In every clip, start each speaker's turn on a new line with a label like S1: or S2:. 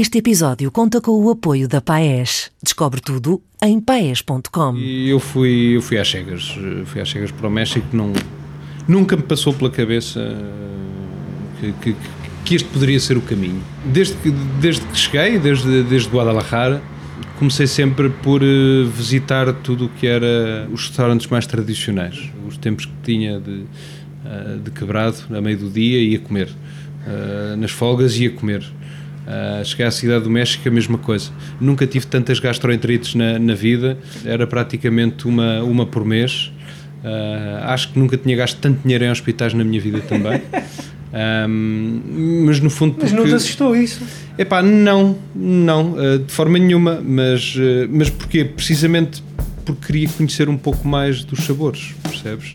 S1: Este episódio conta com o apoio da Paes. Descobre tudo em paes.com.
S2: Eu fui, eu fui às cegas, fui às cegas para o México, não, nunca me passou pela cabeça que, que, que este poderia ser o caminho. Desde que, desde que cheguei, desde, desde Guadalajara, comecei sempre por eh, visitar tudo o que era os restaurantes mais tradicionais. Os tempos que tinha de, eh, de quebrado, a meio do dia, ia comer. Eh, nas folgas ia comer. Uh, cheguei à cidade do México, a mesma coisa. Nunca tive tantas gastroenterites na, na vida, era praticamente uma, uma por mês. Uh, acho que nunca tinha gasto tanto dinheiro em hospitais na minha vida também. Um, mas no fundo.
S3: Porque... Mas não te assustou isso?
S2: Epá, não, não, uh, de forma nenhuma. Mas, mas porquê? Precisamente porque queria conhecer um pouco mais dos sabores, percebes?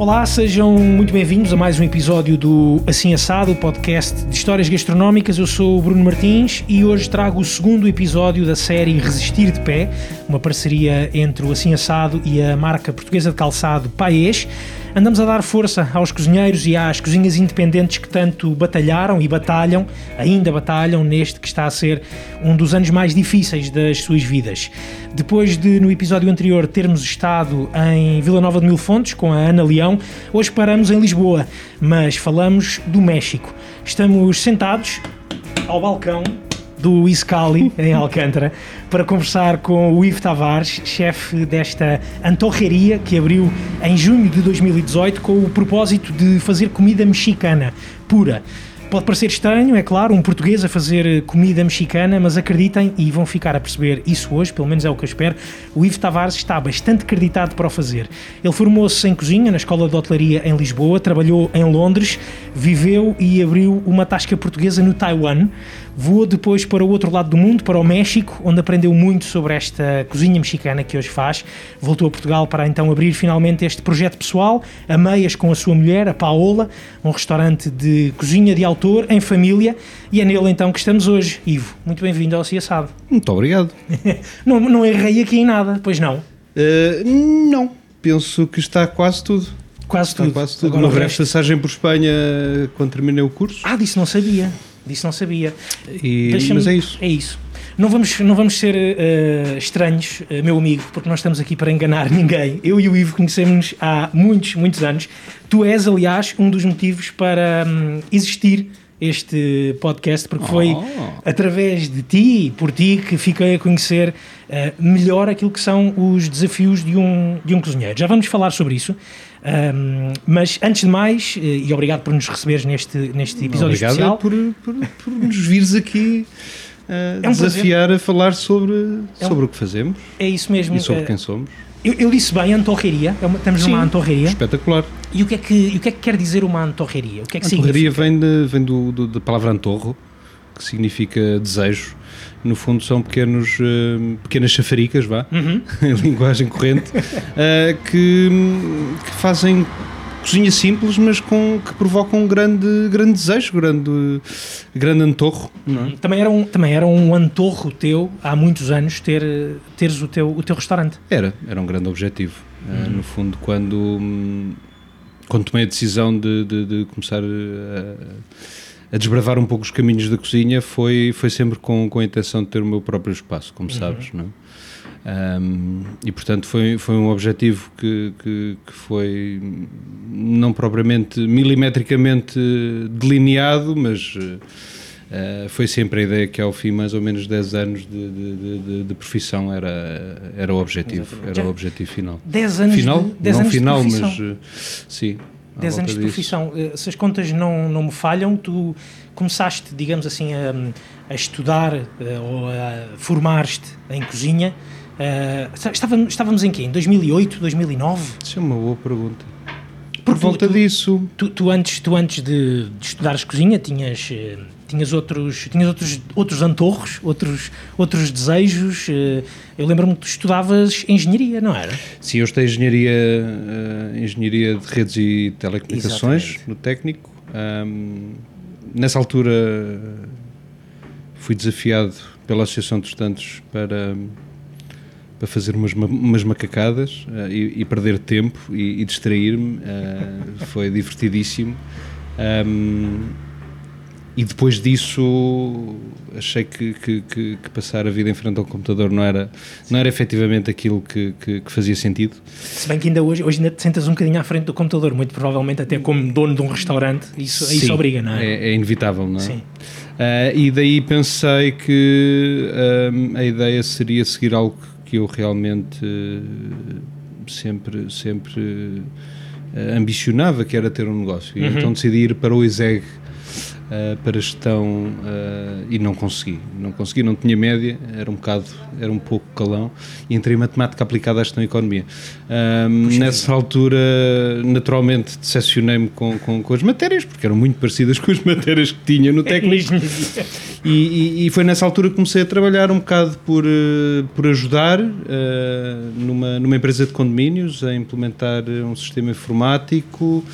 S3: Olá, sejam muito bem-vindos a mais um episódio do Assim Assado, podcast de histórias gastronómicas. Eu sou o Bruno Martins e hoje trago o segundo episódio da série Resistir de Pé, uma parceria entre o Assim Assado e a marca portuguesa de calçado Paes. Andamos a dar força aos cozinheiros e às cozinhas independentes que tanto batalharam e batalham, ainda batalham, neste que está a ser um dos anos mais difíceis das suas vidas. Depois de, no episódio anterior, termos estado em Vila Nova de Mil Fontes com a Ana Leão, hoje paramos em Lisboa, mas falamos do México. Estamos sentados ao balcão do Iscali, em Alcântara, para conversar com o Ivo Tavares, chefe desta antorreria que abriu em junho de 2018 com o propósito de fazer comida mexicana pura. Pode parecer estranho, é claro, um português a fazer comida mexicana, mas acreditem e vão ficar a perceber isso hoje, pelo menos é o que eu espero. O Ivo Tavares está bastante acreditado para o fazer. Ele formou-se em cozinha na Escola de Hotelaria em Lisboa, trabalhou em Londres, viveu e abriu uma tasca portuguesa no Taiwan. Voou depois para o outro lado do mundo, para o México, onde aprendeu muito sobre esta cozinha mexicana que hoje faz. Voltou a Portugal para então abrir finalmente este projeto pessoal, a meias com a sua mulher, a Paola, um restaurante de cozinha de autor, em família, e é nele então que estamos hoje. Ivo, muito bem-vindo ao Ciaçado.
S2: Muito obrigado.
S3: não, não errei aqui em nada, pois não?
S2: Uh, não, penso que está quase tudo.
S3: Quase
S2: está
S3: tudo.
S2: Quase tudo. Agora Uma breve passagem por Espanha quando terminei o curso.
S3: Ah, disso não sabia. Disso não sabia.
S2: E, mas é isso.
S3: É isso. Não vamos, não vamos ser uh, estranhos, uh, meu amigo, porque nós estamos aqui para enganar ninguém. Eu e o Ivo conhecemos há muitos, muitos anos. Tu és, aliás, um dos motivos para um, existir este podcast, porque foi oh. através de ti e por ti que fiquei a conhecer uh, melhor aquilo que são os desafios de um, de um cozinheiro. Já vamos falar sobre isso. Um, mas antes de mais, eh, e obrigado por nos receberes neste, neste episódio
S2: obrigado
S3: especial.
S2: Por, por, por nos vires aqui uh, é um desafiar prazer. a falar sobre, é sobre um, o que fazemos.
S3: É isso mesmo.
S2: E sobre quem somos.
S3: Eu, eu, disse bem antorreria, é uma, estamos Sim, numa antorreria.
S2: Espetacular.
S3: E o que, é que, o que é que quer dizer uma antorreria? O que é que
S2: antorreria vem, de, vem do, do, da palavra antorro, que significa desejo no fundo são pequenos, uh, pequenas chafaricas, vá,
S3: uhum.
S2: em linguagem corrente, uh, que, que, fazem cozinha simples, mas com, que provocam um grande, grande desejo, grande, grande antorro.
S3: É? Também, era um, também era um antorro teu, há muitos anos, ter, teres o teu, o teu restaurante.
S2: Era, era um grande objetivo. Eh, uhum. Uh, no fundo, quando, quando tomei a decisão de, de, de começar a a desbravar um pouco os caminhos da cozinha foi, foi sempre com, com a intenção de ter o meu próprio espaço, como uhum. sabes, não é? Um, e portanto foi, foi um objetivo que, que, que, foi não propriamente milimetricamente delineado, mas uh, foi sempre a ideia que ao fim mais ou menos 10 anos de, de, de, de profissão era, era o objetivo, Exatamente. era o objetivo final.
S3: 10 anos
S2: final,
S3: de, 10
S2: não
S3: anos
S2: final,
S3: mas
S2: uh, sim.
S3: 10 anos de profissão. Eh, se as contas não, não me falham, tu começaço digamos assim, a, a estudar ou a formar-te em cozinha. Uh, estávamos, estávamos em quê? Em 2008, 2009?
S2: Isso é uma boa pergunta. Por volta
S3: tu,
S2: disso.
S3: Tu, tu, antes, tu antes de, de estudares cozinha tinhas, tinhas, outros, tinhas outros, outros antorros, outros, outros desejos. Eu lembro-me que tu estudavas engenharia, não era?
S2: Sim, eu estudei engenharia, engenharia de redes e telecomunicações Exatamente. no técnico. Um, nessa altura fui desafiado pela Associação de Estudantes para, para fazer umas, umas macacadas uh, e, e, perder tempo e, e distrair-me. Uh, foi divertidíssimo. Um, e depois disso achei que, que, que, que, passar a vida em frente ao computador não era, não era efetivamente aquilo que, que, fazia sentido.
S3: Se bem que ainda hoje, hoje ainda te sentas um bocadinho à frente do computador, muito provavelmente até como dono de um restaurante, isso, Sim, isso obriga, não é?
S2: é? É, inevitável, não é? Sim. Uh, e daí pensei que uh, a ideia seria seguir algo que eu realmente uh, sempre, sempre ambicionava, que era ter um negócio. Uhum. então decidi ir para o ISEG uh, para gestão uh, e não consegui. Não consegui, não tinha média, era um bocado, era um pouco calão e entrei em matemática aplicada à gestão e economia. nessa altura, naturalmente, decepcionei-me com, com, com, as matérias, porque eram muito parecidas com as matérias que tinha no técnico. e, e, e, foi nessa altura que comecei a trabalhar um bocado por, uh, por ajudar numa, numa empresa de condomínios a implementar um sistema informático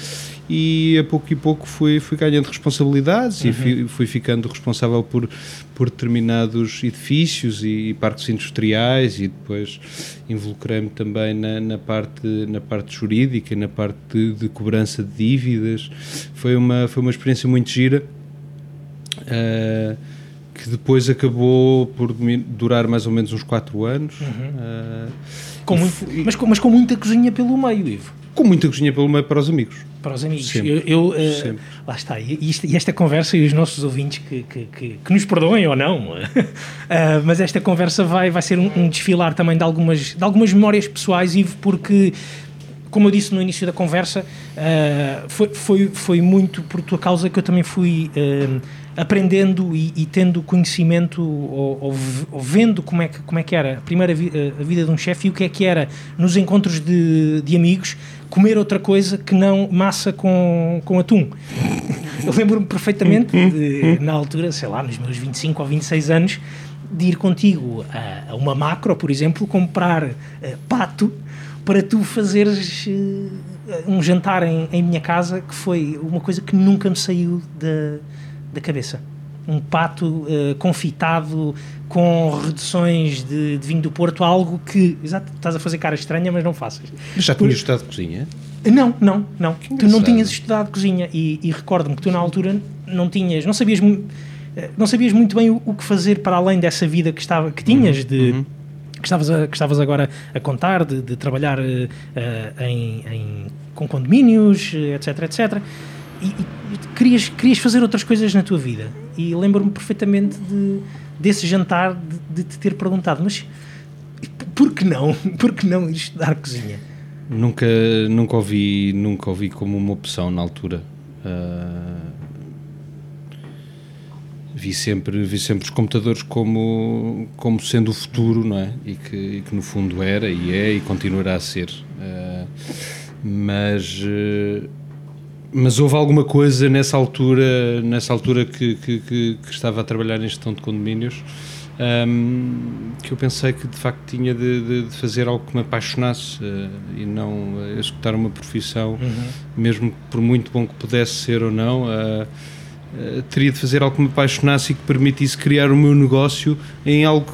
S2: e a pouco e pouco fui, fui ganhando responsabilidades uhum. e fui, fui, ficando responsável por, por determinados edifícios e, e parques industriais e depois involucrei-me também na, na, parte, na parte jurídica, na parte de, de, cobrança de dívidas. Foi uma, foi uma experiência muito gira. Uh, que depois acabou por durar mais ou menos uns 4 anos. Uhum. Uh,
S3: com muito, mas, com, mas com muita cozinha pelo meio, Ivo.
S2: Com muita cozinha pelo meio para os amigos.
S3: Para os amigos. Sempre, eu, eu uh, lá está, e, e, esta conversa e os nossos ouvintes que, que, que, que nos perdoem ou não, uh, mas esta conversa vai, vai ser um, um, desfilar também de algumas, de algumas memórias pessoais, Ivo, porque como eu disse no início da conversa, uh, foi, foi, foi muito por tua causa que eu também fui uh, aprendendo e, e, tendo conhecimento ou, ou, ou, vendo como é que, como é que era a primeira vi, a vida de um chefe e o que é que era nos encontros de, de amigos comer outra coisa que não massa com, com atum. Eu lembro-me perfeitamente, de, na altura, sei lá, nos meus 25 ou 26 anos, de ir contigo a, a uma macro, por exemplo, comprar uh, pato para tu fazeres uh, um jantar em, em minha casa, que foi uma coisa que nunca me saiu da, da cabeça um pato uh, confitado com reduções de, de, vinho do Porto, algo que, exato, estás a fazer cara estranha, mas não faças.
S2: Mas já tinhas estudado cozinha?
S3: Não, não, não. Tu não tinhas estudado cozinha e, e recordo-me que tu na altura não tinhas, não sabias, eh, não sabias muito bem o, o, que fazer para além dessa vida que, estava, que tinhas uhum, de... Uhum. Que estavas, a, que estavas agora a contar, de, de trabalhar uh, em, em, com condomínios, etc, etc. E, e, querias, querias fazer outras coisas na tua vida. E lembro-me perfeitamente de, desse jantar de, de, te ter perguntado, mas por que não? Por que não ir estudar cozinha?
S2: Nunca, nunca, ouvi, nunca ouvi como uma opção na altura. Uh, vi, sempre, vi sempre os computadores como, como sendo o futuro, não é? E que, e que no fundo era e é e continuará a ser. Uh, mas. Uh, mas houve alguma coisa nessa altura, nessa altura que, que, que, que estava a trabalhar em gestão de condomínios um, que eu pensei que de facto tinha de, de, de fazer algo que me apaixonasse uh, e não uh, executar uma profissão, uhum. mesmo por muito bom que pudesse ser ou não. Uh, teria de fazer algo que me apaixonasse e que permitisse criar o meu negócio em algo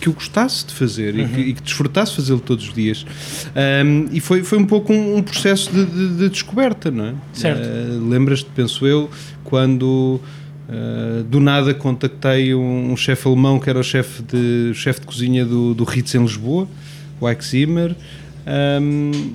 S2: que eu gostasse de fazer uhum. e, que, e, que, desfrutasse fazê-lo todos os dias. Um, e foi, foi um pouco um, um processo de, de, de, descoberta, não é?
S3: Certo.
S2: Uh, Lembras-te, penso eu, quando uh, do nada contactei um, um chefe alemão que era o chefe de, chefe de cozinha do, do Ritz em Lisboa, o Ike Zimmer, um,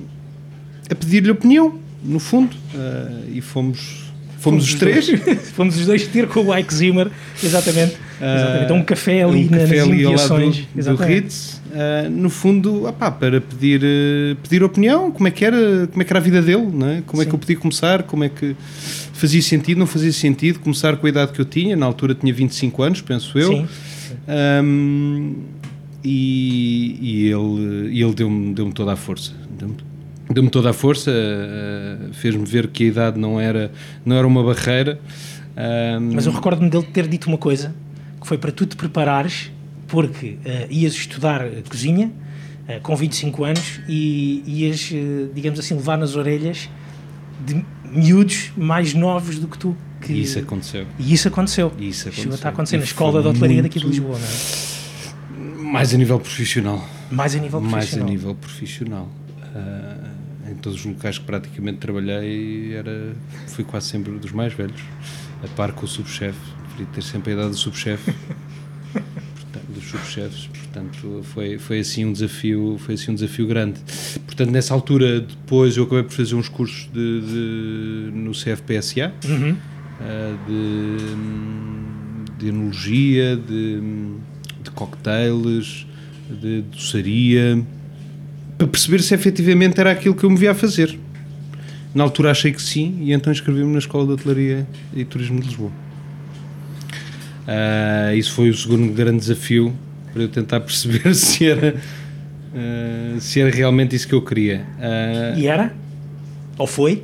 S2: a pedir-lhe opinião, no fundo, uh, e fomos Fomos, os três?
S3: fomos os dois ter com o Ike Zimmer, exatamente. exatamente. Então, um café ali um na, café nas ali imediações.
S2: Do, do Ritz, uh, no fundo, opá, para pedir, uh, pedir opinião, como é, que era, como é que era a vida dele, não é? como Sim. é que eu podia começar, como é que fazia sentido, não fazia sentido começar com a idade que eu tinha, na altura tinha 25 anos, penso eu. Sim. Um, e, e ele, ele deu-me deu toda a força. Deu-me toda a força, uh, fez-me ver que a idade não era, não era uma barreira.
S3: Um... Mas eu recordo-me dele ter dito uma coisa, que foi para tu te preparares, porque uh, ias estudar cozinha uh, com 25 anos e ias, digamos assim, levar nas orelhas de miúdos mais novos do que tu. Que...
S2: E isso aconteceu.
S3: E isso aconteceu.
S2: E isso aconteceu.
S3: Chegou a estar acontecendo na escola de hotelaria muito... daqui de Lisboa, não é?
S2: Mais a nível profissional.
S3: Mais a nível
S2: Mais a
S3: profissional.
S2: nível profissional. Ah, em todos os locais que praticamente trabalhei, era, fui quase sempre dos mais velhos, a par com o subchefe. Preferi ter sempre a idade do subchefe, dos subchefes. Portanto, foi, foi, assim um desafio, foi assim um desafio grande. Portanto, nessa altura, depois eu acabei por fazer uns cursos de, de- no CFPSA,
S3: Uhum.
S2: de, de enologia, de, de cocktails, de doçaria, para perceber se efetivamente era aquilo que eu me via a fazer. Na altura achei que sim, e então inscrevi-me na Escola de Hotelaria e Turismo de Lisboa. Ah, isso foi o segundo grande desafio para eu tentar perceber se era, ah, se era realmente isso que eu queria. Ah,
S3: E era? Ou foi?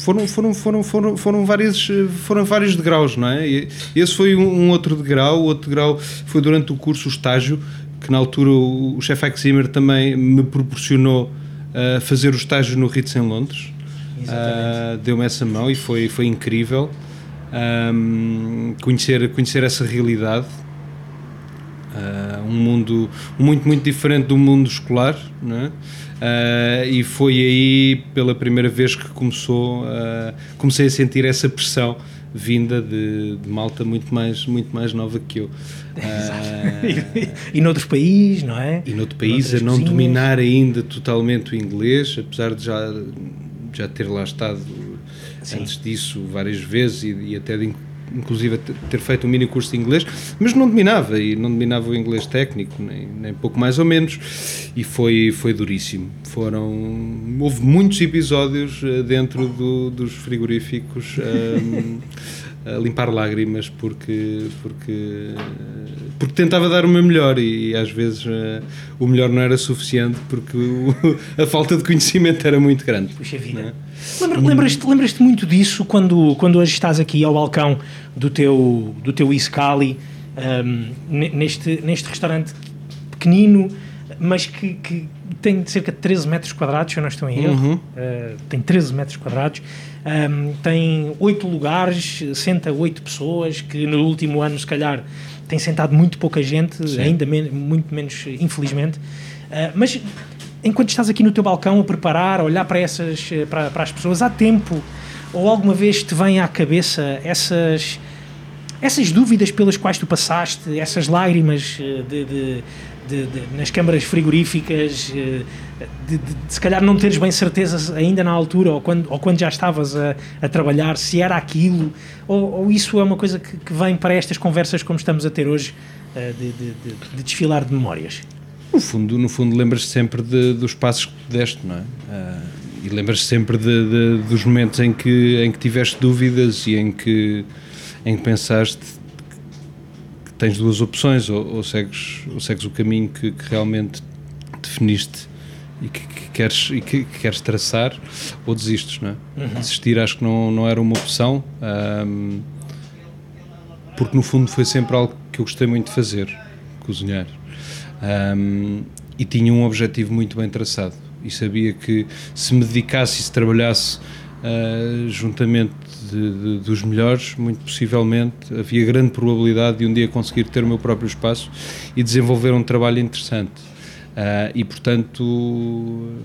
S2: foram, foram, foram, foram, foram, vários, foram vários degraus, não é? Esse foi um, um outro degrau. O outro degrau foi durante o curso, o estágio, que na altura o, o chefe Zimmer também me proporcionou uh, fazer o estágio no Ritz em Londres. Uh, Deu-me essa mão e foi, foi incrível um, conhecer, conhecer essa realidade. Uh, um mundo muito, muito diferente do mundo escolar, não é? Uh, e foi aí pela primeira vez que começou, comecei a sentir essa pressão vinda de, de malta muito mais, muito mais nova que eu. Uh,
S3: e, noutros países, não é?
S2: e noutro país, a não
S3: cozinhas.
S2: dominar ainda totalmente o inglês, apesar de já, já ter lá estado
S3: Sim.
S2: antes disso várias vezes e, e até de, inclusive ter- feito um mini curso de inglês, mas não dominava e não dominava o inglês técnico, nem, nem pouco mais ou menos, e foi, foi duríssimo. Foram, houve muitos episódios eh, dentro do- dos frigoríficos ehm, a limpar lágrimas porque, porque, porque tentava dar o meu melhor e, às vezes eh, o melhor não era suficiente porque o- a falta de conhecimento era muito grande.
S3: Puxa
S2: não é?
S3: vida. Lembra- Lembras-te lembras muito disso quando, quando hoje estás aqui ao balcão do teu, do teu Iscali, um, ne- neste, neste restaurante pequenino, mas que, que tem cerca de 13 metros quadrados, se eu não estou em erro.
S2: Uhum.
S3: Uh, tem 13 metros quadrados. Um, tem 8 lugares, senta 8 pessoas, que no último ano, se calhar, tem sentado muito pouca gente,
S2: Sim.
S3: ainda men- muito menos, infelizmente. Uh, mas enquanto estás aqui no teu balcão a preparar, a olhar para, essas, eh, para, para as pessoas, há tempo ou alguma vez te vem à cabeça essas, essas dúvidas pelas quais tu passaste, essas lágrimas eh, de, de- de- nas câmaras frigoríficas, eh, de, de- de se calhar não teres bem certeza ainda na altura ou quando, ou quando já estavas a, a trabalhar, se era aquilo, ou, ou isso é uma coisa que, que vem para estas conversas como estamos a ter hoje, eh, de, de- de- de desfilar de memórias.
S2: No fundo, no fundo lembras-te sempre dos passos que tu deste, não é? Ah, e lembras-te sempre dos momentos em que, em que tiveste dúvidas e em que, em que pensaste que tens duas opções, ou, ou segues, ou segues o caminho que, que realmente definiste e que, que queres, e que, que queres traçar, ou desistes, não é? Desistir acho que não, não era uma opção, ahm, porque no fundo foi sempre algo que eu gostei muito de fazer, cozinhar. Um, e tinha um objetivo muito bem traçado e sabia que se me dedicasse e se trabalhasse uh, juntamente de- de- dos melhores, muito possivelmente havia grande probabilidade de um dia conseguir ter o meu próprio espaço e desenvolver um trabalho interessante. Uh, e portanto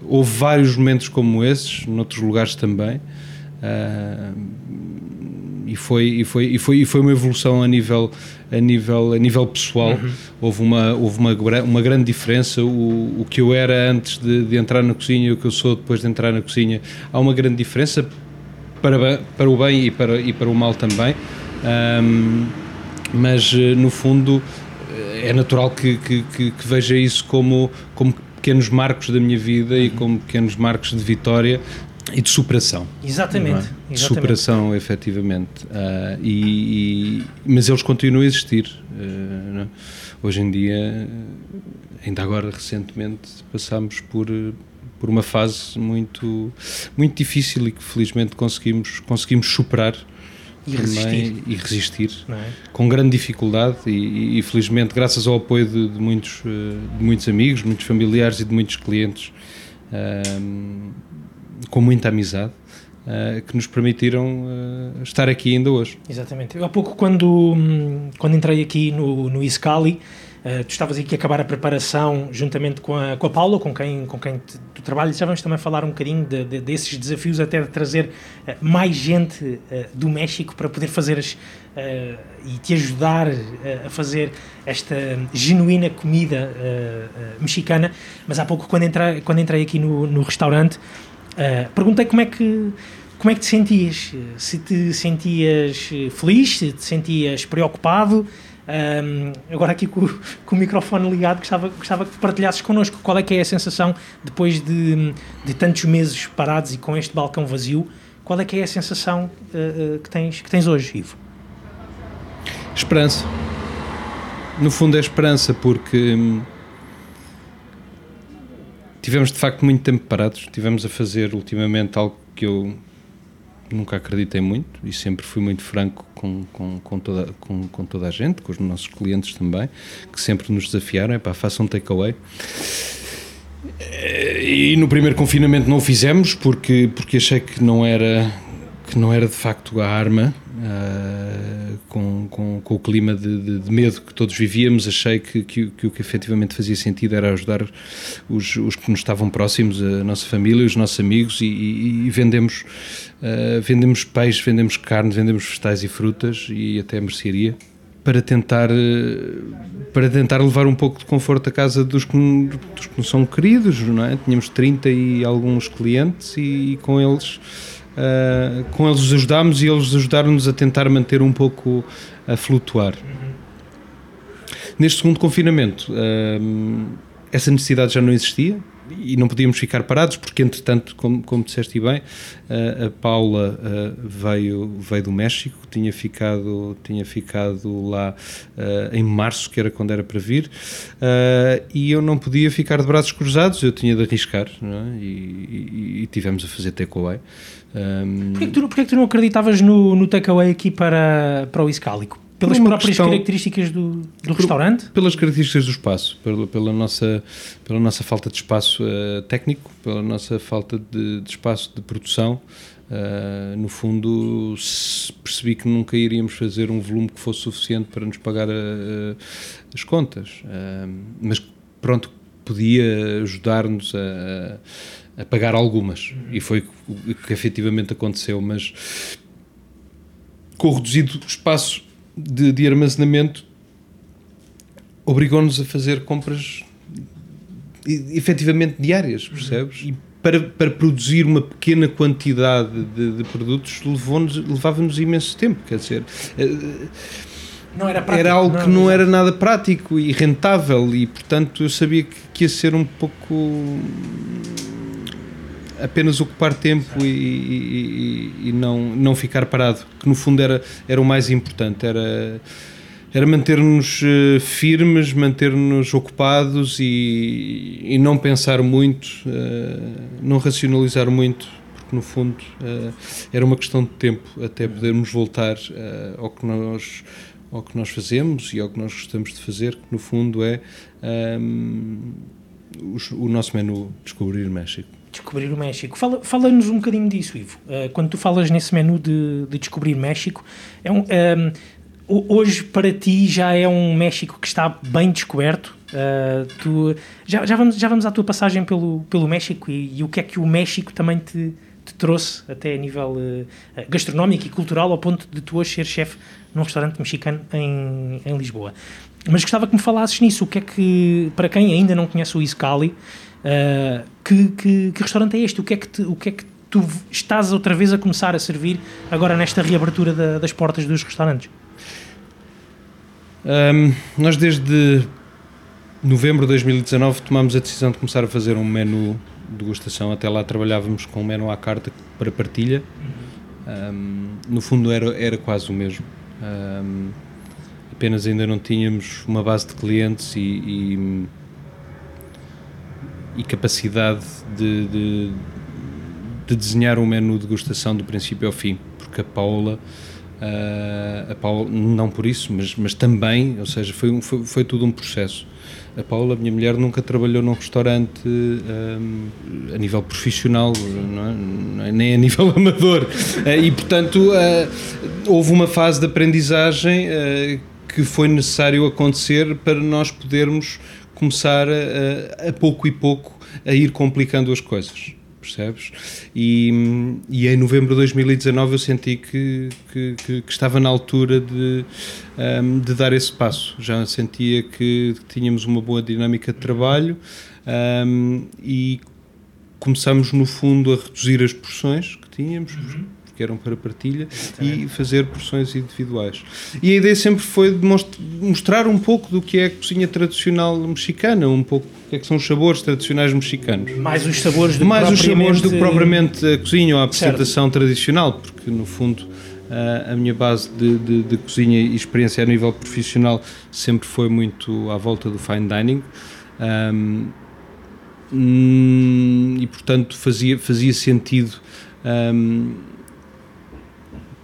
S2: houve vários momentos como esses, noutros lugares também. Uh, e foi e foi e foi e foi uma evolução a nível a nível a nível pessoal. Houve uma houve uma uma grande diferença. O, o que eu era antes de, de entrar na cozinha e o que eu sou depois de entrar na cozinha há uma grande diferença para para o bem e para e para o mal também. Ahm, mas eh, no fundo é natural que, que, que, que veja isso como como pequenos marcos da minha vida e como pequenos marcos de vitória e de superação
S3: Exatamente.
S2: é? de
S3: exatamente.
S2: superação, efetivamente. Ah, e, e- mas eles continuam a existir. não é? Hoje em dia, ainda agora recentemente, passámos por, por uma fase muito, muito difícil e que felizmente conseguimos, conseguimos superar.
S3: E resistir.
S2: E resistir
S3: é?
S2: com grande dificuldade e, e- felizmente graças ao apoio de, de muitos, eh, de muitos amigos, muitos familiares e de muitos clientes ahm, com muita amizade ah, que nos permitiram ah, estar aqui ainda hoje.
S3: Exatamente. Eu há pouco, quando, hum, quando entrei aqui no, no Iscali, Uh, tu estavas aqui a acabar a preparação juntamente com a, com a Paula, com quem, com quem te, tu trabalhas. Já vamos também falar um bocadinho de, de, desses desafios, até de trazer uh, mais gente uh, do México para poder fazer as, e te ajudar a fazer esta genuína comida mexicana. Mas há pouco, quando, entra, quando entrei aqui no, no restaurante, perguntei como é que como é que te sentias? Se te sentias feliz, se te sentias preocupado, um, agora aqui com, com, o microfone ligado, gostava, gostava que partilhasses connosco qual é que é a sensação depois de, de tantos meses parados e com este balcão vazio, qual é que é a sensação uh, uh, que, tens, que tens hoje, Ivo?
S2: Esperança. No fundo é esperança, porque hum, tivemos de facto muito tempo parados, tivemos a fazer ultimamente algo que eu nunca acreditei muito e sempre fui muito franco com, com, com, toda, com, com toda a gente, com os nossos clientes também, que sempre nos desafiaram, é pá, façam um takeaway. E no primeiro confinamento não o fizemos porque, porque achei que não era que não era de facto a arma uh, com, com, com, o clima de, de, de, medo que todos vivíamos achei que, que, que, o que efetivamente fazia sentido era ajudar os, os que nos estavam próximos a nossa família, os nossos amigos e, e, e vendemos uh, vendemos peixe, vendemos carne, vendemos vegetais e frutas e até mercearia para tentar para tentar levar um pouco de conforto à casa dos que, dos que não são queridos, não é? Tínhamos 30 e alguns clientes e, e com eles uh, com eles ajudámos e eles ajudaram-nos a tentar manter um pouco a flutuar. Uhum. Neste segundo confinamento, uh, essa necessidade já não existia e não podíamos ficar parados porque entretanto como, como disseste bem a, Paula veio veio do México tinha ficado tinha ficado lá em março que era quando era para vir e eu não podia ficar de braços cruzados eu tinha de arriscar é? e, e, e, tivemos a fazer takeaway
S3: um... Porquê, que tu, que tu não acreditavas no, no takeaway aqui para, para o Iscálico? Pelas próprias questão, características do, do por, restaurante?
S2: Pelas características do espaço, pela, pela, nossa, pela nossa falta de espaço uh, técnico, pela nossa falta de, de espaço de produção. Uh, no fundo, percebi que nunca iríamos fazer um volume que fosse suficiente para nos pagar uh, as contas. mas pronto, podia ajudar-nos a a pagar algumas. E foi o que efetivamente aconteceu. Mas com o reduzido espaço de, de armazenamento, obrigou-nos a fazer compras efetivamente diárias, percebes? E para, para produzir uma pequena quantidade de, de produtos levava-nos imenso tempo, quer dizer. Eh,
S3: não era, prático,
S2: era algo não, que não era nada prático e rentável e portanto eu sabia que, que ia ser um pouco apenas ocupar tempo e, e, e, não, não ficar parado, que no fundo era, era o mais importante, era, era manter-nos eh, firmes, manter-nos ocupados e, e não pensar muito, uh, não racionalizar muito, porque no fundo uh, era uma questão de tempo até podermos voltar ao que nós ao que nós fazemos e ao que nós gostamos de fazer, que no fundo é um, o, o nosso menu Descobrir México
S3: descobrir o México. Fala-nos fala um bocadinho disso, Ivo. Uh, quando tu falas nesse menu de, de descobrir México, é um, um, ehm, hoje para ti já é um México que está bem descoberto. Uh, tu, já, já, vamos, já vamos à tua passagem pelo, pelo México e, e o que é que o México também te, te trouxe até a nível uh, gastronómico e cultural ao ponto de tu hoje ser chefe num restaurante mexicano em, em Lisboa. Mas gostava que me falasses nisso, o que é que, para quem ainda não conhece o Iscali, Uh, que, que, que, restaurante é este? O que é que, te, o que é que tu estás outra vez a começar a servir agora nesta reabertura da, das portas dos restaurantes?
S2: Um, nós desde novembro de 2019 tomámos a decisão de começar a fazer um menu de degustação. Até lá trabalhávamos com um menu à carta para partilha. Um, no fundo era, era quase o mesmo. Um, apenas ainda não tínhamos uma base de clientes e, e e capacidade de, de, de, desenhar um menu de degustação do princípio ao fim, porque a Paula, uh, a Paula não por isso, mas, mas também, ou seja, foi, foi, foi tudo um processo. A Paula, minha mulher, nunca trabalhou num restaurante um, a nível profissional, é? nem a nível amador. Uh, e, portanto, uh, houve uma fase de aprendizagem uh, que foi necessário acontecer para nós podermos começar a, a pouco e pouco a ir complicando as coisas percebes? E, e em novembro de 2019 eu senti que, que, que, que estava na altura de, um, de dar esse passo. Já sentia que tínhamos uma boa dinâmica de trabalho um, e começamos, no fundo, a reduzir as porções que tínhamos. Uhum que eram para partilha, Exatamente. e fazer porções individuais. E a ideia sempre foi de mostrar um pouco do que é a cozinha tradicional mexicana, um pouco o que, é que são os sabores tradicionais mexicanos.
S3: Mais os sabores do
S2: Mais os sabores do que propriamente a cozinha ou a apresentação certo. tradicional, porque no fundo a minha base de, de, de, cozinha e experiência a nível profissional sempre foi muito à volta do fine dining. Um, hum, e portanto fazia, fazia sentido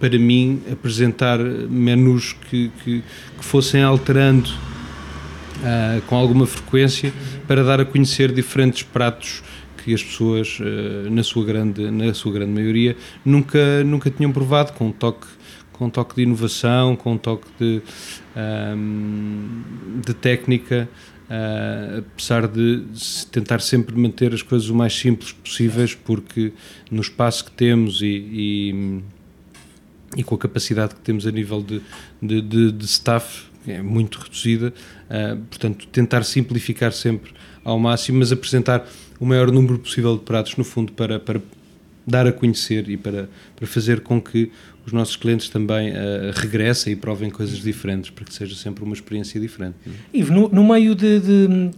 S2: para mim, apresentar menus que, que, que fossem alterando uh, com alguma frequência para dar a conhecer diferentes pratos que as pessoas, uh, na, sua grande, na sua grande maioria, nunca, nunca tinham provado, com um toque, com um toque de inovação, com um toque de, um, de técnica. Uh, apesar de tentar sempre manter as coisas o mais simples possíveis, porque no espaço que temos e, e e com a capacidade que temos a nível de, de, de, de staff, é muito reduzida, uh, portanto, tentar simplificar sempre ao máximo, mas apresentar o maior número possível de pratos, no fundo, para, para dar a conhecer e para, para fazer com que os nossos clientes também uh, regressem e provem coisas diferentes, para que seja sempre uma experiência diferente.
S3: Ivo, no, no meio de, de,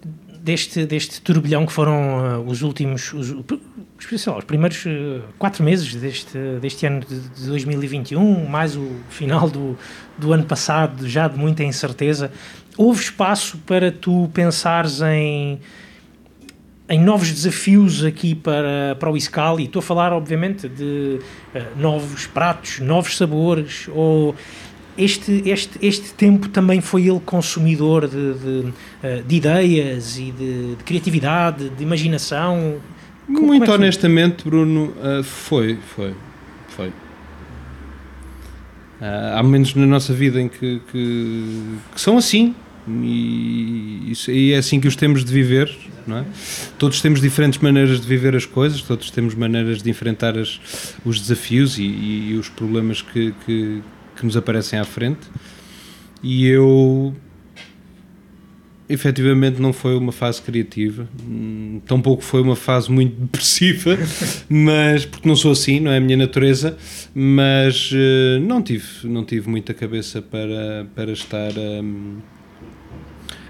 S3: deste, deste turbilhão que foram uh, os últimos, os, os primeiros uh, quatro meses deste, deste ano de, de 2021, mais o final do, do ano passado, já de muita incerteza, houve espaço para tu pensares em em novos desafios aqui para, para o Iscali. Estou a falar, obviamente, de uh, novos pratos, novos sabores, ou este, este, este tempo também foi ele consumidor de, de, eh, de ideias e de, de, criatividade, de imaginação?
S2: Como, Muito como é honestamente, Bruno, uh, foi, foi, foi. Uh, há momentos na nossa vida em que, que, que são assim e, isso, e, é assim que os temos de viver, não é? Todos temos diferentes maneiras de viver as coisas, todos temos maneiras de enfrentar as, os desafios e, e, e os problemas que, que, que nos aparecem à frente. E eu efetivamente não foi uma fase criativa, hum, tampouco foi uma fase muito depressiva, mas porque não sou assim, não é a minha natureza, mas uh, não tive, não tive muita cabeça para, para estar um,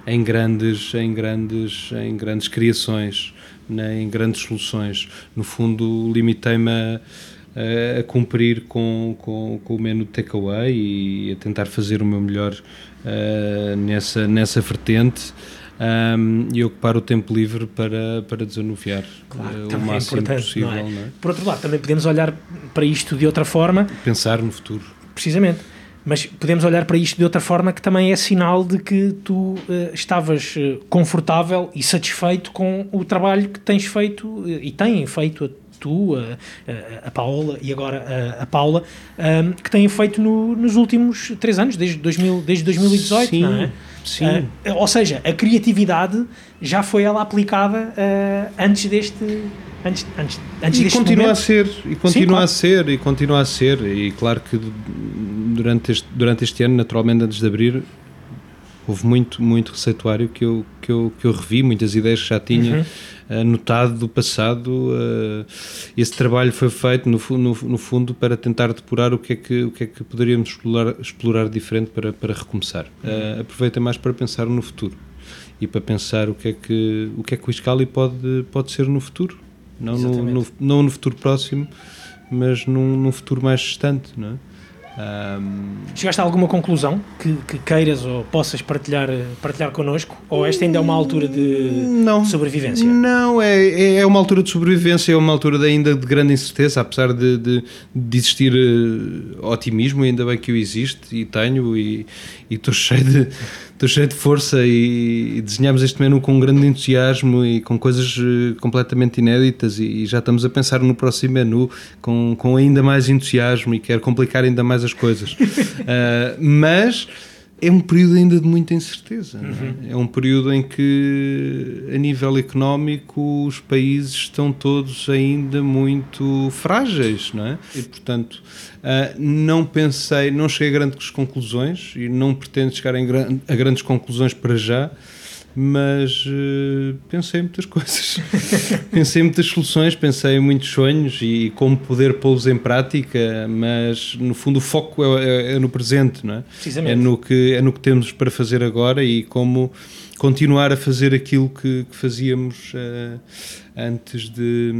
S2: em grandes, em grandes, em grandes criações, né, em grandes soluções. No fundo, limitei-me a a, cumprir com, com, com o menu takeaway e a tentar fazer o meu melhor uh, nessa, nessa vertente. Um, e ocupar o tempo livre para, para desanuviar claro, uh, o máximo é possível. É? É?
S3: Por outro lado, também podemos olhar para isto de outra forma.
S2: Pensar no futuro.
S3: Precisamente. Mas podemos olhar para isto de outra forma que também é sinal de que tu uh, estavas confortável e satisfeito com o trabalho que tens feito e têm feito tu, a, a, Paola e agora a, a Paula, um, que têm feito no, nos últimos três anos, desde, 2000, desde 2018, sim, não é?
S2: Sim. Uh,
S3: ou seja, a criatividade já foi ela aplicada uh, antes deste. Antes, antes, antes
S2: e continua momento. a ser e continua sim, claro. a ser e continua a ser e claro que durante este, durante este ano naturalmente antes de abrir houve muito muito receituário que eu que eu, que eu revi muitas ideias que já tinha uhum notado do passado. Eh, esse trabalho foi feito, no, no, no, fundo, para tentar depurar o que é que, o que, é que poderíamos explorar, explorar diferente para, para recomeçar. Uhum. aproveita mais para pensar no futuro e para pensar o que é que o que é que o Iscali pode pode ser no futuro não no, no, não no futuro próximo mas num, num futuro mais distante não é?
S3: Um... Chegaste a alguma conclusão que, que, queiras ou possas partilhar, partilhar connosco? Ou esta ainda é uma altura de não, sobrevivência?
S2: Não, é, é uma altura de sobrevivência, é uma altura de, ainda de grande incerteza, apesar de, de, de existir uh, otimismo, ainda bem que eu existe e tenho, e estou cheio de estou cheio de força e, e desenhamos este menu com um grande entusiasmo e com coisas uh, completamente inéditas e, e, já estamos a pensar no próximo menu com, com ainda mais entusiasmo e quero complicar ainda mais as coisas. uh, mas é um período ainda de muita incerteza. Uhum. É? é? um período em que, a nível económico, os países estão todos ainda muito frágeis, não é? E, portanto, uh, não pensei, não cheguei a grandes conclusões e não pretendo chegar gran a grandes conclusões para já mas uh, pensei em muitas coisas. pensei em muitas soluções, pensei em muitos sonhos e como poder pô-los em prática, mas no fundo o foco é, é, é no presente, não é? É no, que, é no que temos para fazer agora e como continuar a fazer aquilo que, que fazíamos uh, antes, de,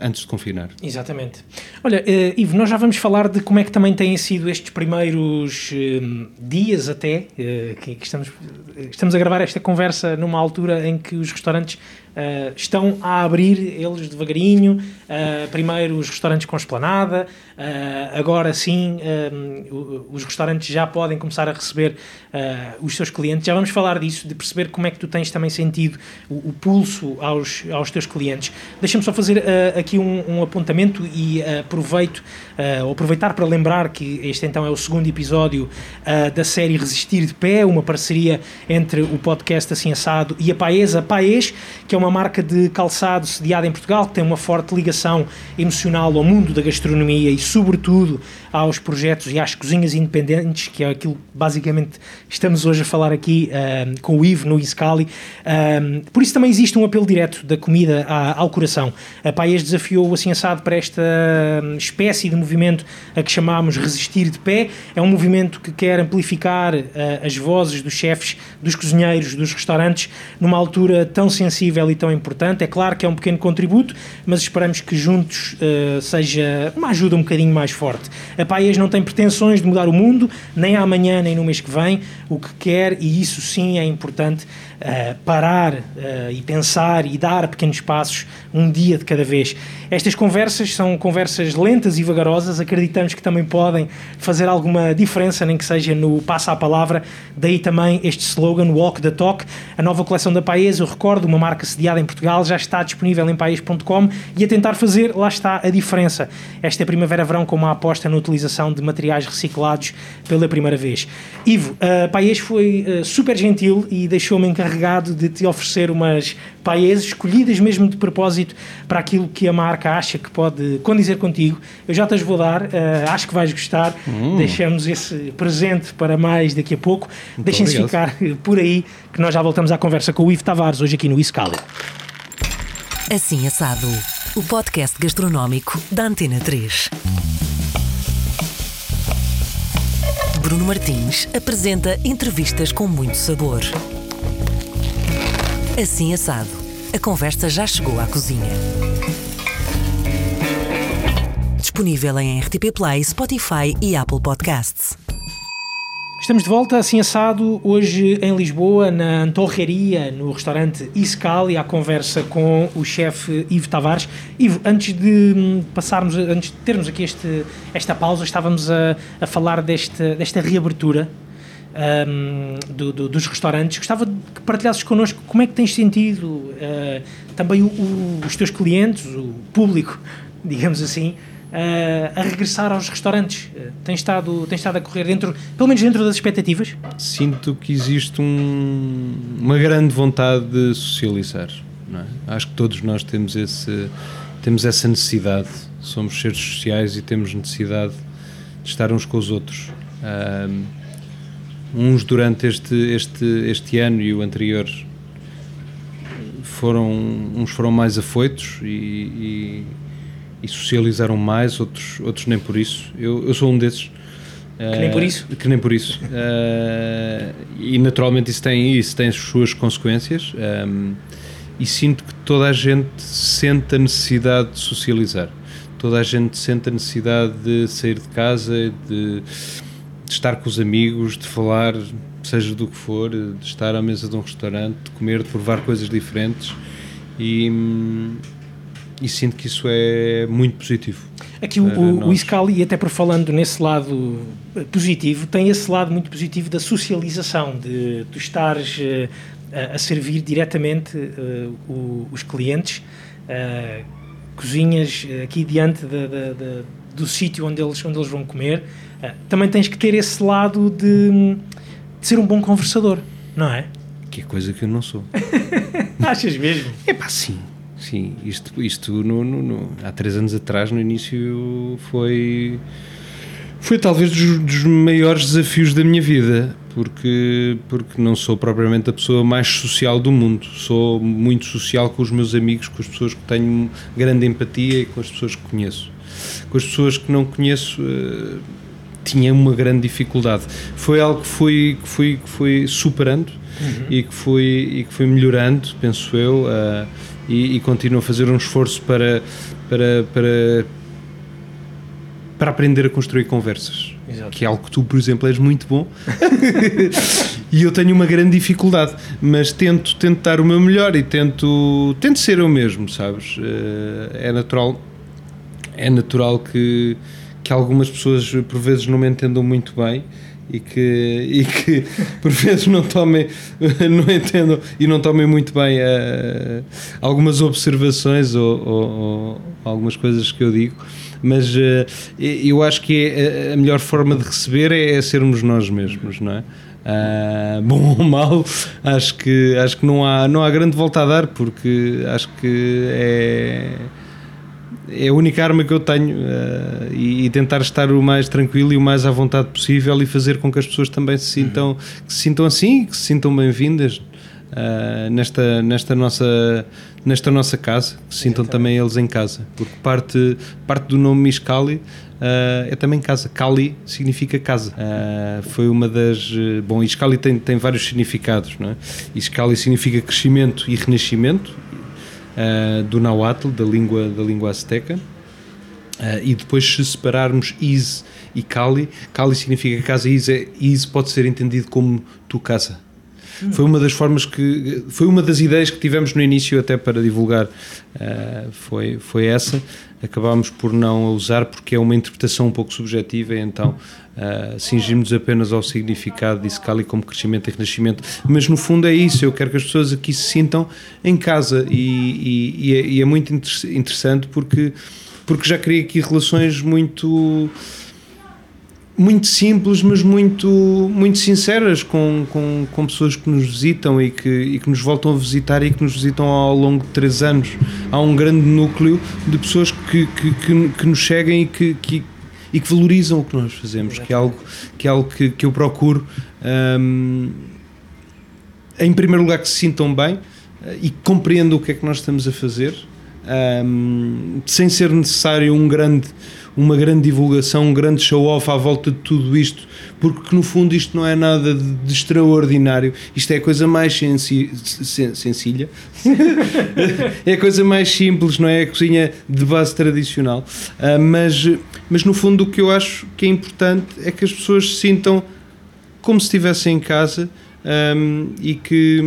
S2: antes de confinar.
S3: Exatamente. Olha, uh, Ivo, nós já vamos falar de como é que também têm sido estes primeiros uh, dias até, que, que, estamos, estamos a gravar esta conversa numa altura em que os restaurantes Uh, estão a abrir eles devagarinho, uh, primeiro os restaurantes com esplanada, uh, agora sim os restaurantes já podem começar a receber os seus clientes. Já vamos falar disso, de perceber como é que tu tens também sentido o, o pulso aos, aos teus clientes. Deixa-me só fazer aqui um, um, apontamento e aproveito, aproveitar para lembrar que este então é o segundo episódio da série Resistir de Pé, uma parceria entre o podcast Assim Assado e a Paesa Paes, que é uma uma marca de calçado sediada em Portugal, que tem uma forte ligação emocional ao mundo da gastronomia e, sobretudo, aos projetos e às cozinhas independentes, que é aquilo que basicamente estamos hoje a falar aqui uh, com o Ivo no Iscali. Uh, por isso também existe um apelo direto da comida à, ao coração. A Paes desafiou o assim assado para esta espécie de movimento a que chamamos Resistir de Pé. É um movimento que quer amplificar uh, as vozes dos chefes, dos cozinheiros, dos restaurantes, numa altura tão sensível e tão importante. É claro que é um pequeno contributo, mas esperamos que juntos uh, seja uma ajuda um bocadinho mais forte. A Paes não tem pretensões de mudar o mundo, nem amanhã, nem no mês que vem. O que quer, e isso sim é importante, uh, parar uh, e pensar e dar pequenos passos um dia de cada vez. Estas conversas são conversas lentas e vagarosas, acreditamos que também podem fazer alguma diferença, nem que seja no passo à palavra. Daí também este slogan Walk the Talk. A nova coleção da Paes, eu recordo, uma marca sediada em Portugal, já está disponível em paes.com e a tentar fazer, lá está a diferença. Esta primavera-verão com uma aposta na utilização de materiais reciclados pela primeira vez. Ivo, a Paes foi uh, super gentil e deixou-me encarregado encarregado de te oferecer umas paes escolhidas mesmo de propósito para aquilo que a marca acha que pode condizer contigo. Eu já te as vou dar, uh, acho que vais gostar. Hum. Deixamos esse presente para mais daqui a pouco. Deixem-se ficar por aí, que nós já voltamos à conversa com o Ivo Tavares hoje aqui no Iscali.
S1: Assim Assado, o podcast gastronómico da Antena 3. Bruno Martins apresenta entrevistas com muito sabor. Assim assado. A conversa já chegou à cozinha. Disponível em RTP Play, Spotify e Apple Podcasts.
S3: Estamos de volta, assim assado, hoje em Lisboa, na Antorreria, no restaurante Iscali, à conversa com o chefe Ivo Tavares. Ivo, antes de passarmos, antes de termos aqui este, esta pausa, estávamos a, a falar deste, desta reabertura um, do, do, dos restaurantes. Gostava que partilhasses connosco como é que tens sentido uh, também o, o, os teus clientes, o público, digamos assim, uh, a regressar aos restaurantes. Uh, tem, estado, tem estado a correr dentro, pelo menos dentro das expectativas?
S2: Sinto que existe um, uma grande vontade de socializar. É? Acho que todos nós temos, esse, temos essa necessidade. Somos seres sociais e temos necessidade de estar uns com os outros. Uns durante este, este, este ano e o anterior foram uns foram mais afoitos e, e, e socializaram mais, outros, outros nem por isso. Eu, eu sou um desses.
S3: Que nem por isso?
S2: Uh, que nem por isso. Uh, e naturalmente isso tem, isso tem as suas consequências. Um, e sinto que toda a gente sente a necessidade de socializar. Toda a gente sente a necessidade de sair de casa, de de estar com os amigos, de falar, seja do que for, de estar à mesa de um restaurante, de comer, de provar coisas diferentes e, e sinto que isso é muito positivo.
S3: Aqui o, o Iscali, até por falando nesse lado positivo, tem esse lado muito positivo da socialização, de tu estares uh, a servir diretamente uh, o, os clientes, uh, cozinhas aqui diante de, de, de, do sítio onde eles, onde eles vão comer, ah, também tens que ter esse lado de de ser um bom conversador, não é?
S2: Que é coisa que eu não sou.
S3: Achas mesmo?
S2: É pá, sim. Sim, isto, isto no, no, no, há três anos atrás, no início, foi. Foi talvez dos, dos, maiores desafios da minha vida, porque, porque não sou propriamente a pessoa mais social do mundo. Sou muito social com os meus amigos, com as pessoas que tenho grande empatia e com as pessoas que conheço. Com as pessoas que não conheço, uh, tinha uma grande dificuldade. Foi algo que fui, que fui, que fui superando uhum. e, que fui, e que fui melhorando, penso eu. Uh, e, e continuo a fazer um esforço para, para, para, para aprender a construir conversas. Exato. Que é algo que tu, por exemplo, és muito bom e eu tenho uma grande dificuldade, mas tento, tento dar o meu melhor e tento, tento ser eu mesmo, sabes? Eh, é natural, é natural que, que algumas pessoas por vezes não me entendam muito bem e que, e que por vezes não tomem, não entendam e não tomem muito bem uh, algumas observações ou, ou, ou, algumas coisas que eu digo, mas uh, eu acho que é, a melhor forma de receber é, é sermos nós mesmos, não é? Uh, bom ou mal, acho que, acho que não, há, não há grande volta a dar, porque acho que é é a única arma que eu tenho uh, e, e, tentar estar o mais tranquilo e o mais à vontade possível e fazer com que as pessoas também se sintam, que se sintam assim, que se sintam bem-vindas uh, nesta, nesta, nossa, nesta nossa casa, que se sintam também eles em casa, porque parte, parte do nome Miscali uh, é também casa. Kali significa casa. foi uma das. Bom, Iscali tem, tem vários significados, não é? Iscali significa crescimento e renascimento uh, do Nahuatl, da língua, da língua azteca. Uh, e depois, se separarmos Is e Kali, Kali significa casa, Is, é, Is pode ser entendido como tu casa. Foi uma das formas que. Foi uma das ideias que tivemos no início, até para divulgar. Uh, foi, foi essa. Acabámos por não a usar porque é uma interpretação um pouco subjetiva, e então uh, cingimos apenas ao significado de Iscali como crescimento e renascimento. Mas no fundo é isso. Eu quero que as pessoas aqui se sintam em casa e, e, e, é, e é muito interessante porque, porque já criei aqui relações muito muito simples, mas muito, muito sinceras com, com, com pessoas que nos visitam e que, e que nos voltam a visitar e que nos visitam ao longo de três anos. Há um grande núcleo de pessoas que, que, que, que nos seguem e que, que, e que valorizam o que nós fazemos, que é algo que, é algo que, que eu procuro. Um, em primeiro lugar, que se sintam bem uh, e que compreendam o que é que nós estamos a fazer, um, sem ser necessário um grande uma grande divulgação, um grande show-off à volta de tudo isto, porque no fundo isto não é nada de, de extraordinário, isto é a coisa mais sensi, sen, sencilha, é a coisa mais simples, não é? A cozinha de base tradicional, uh, mas, mas no fundo o que eu acho que é importante é que as pessoas se sintam como se estivessem em casa um, e que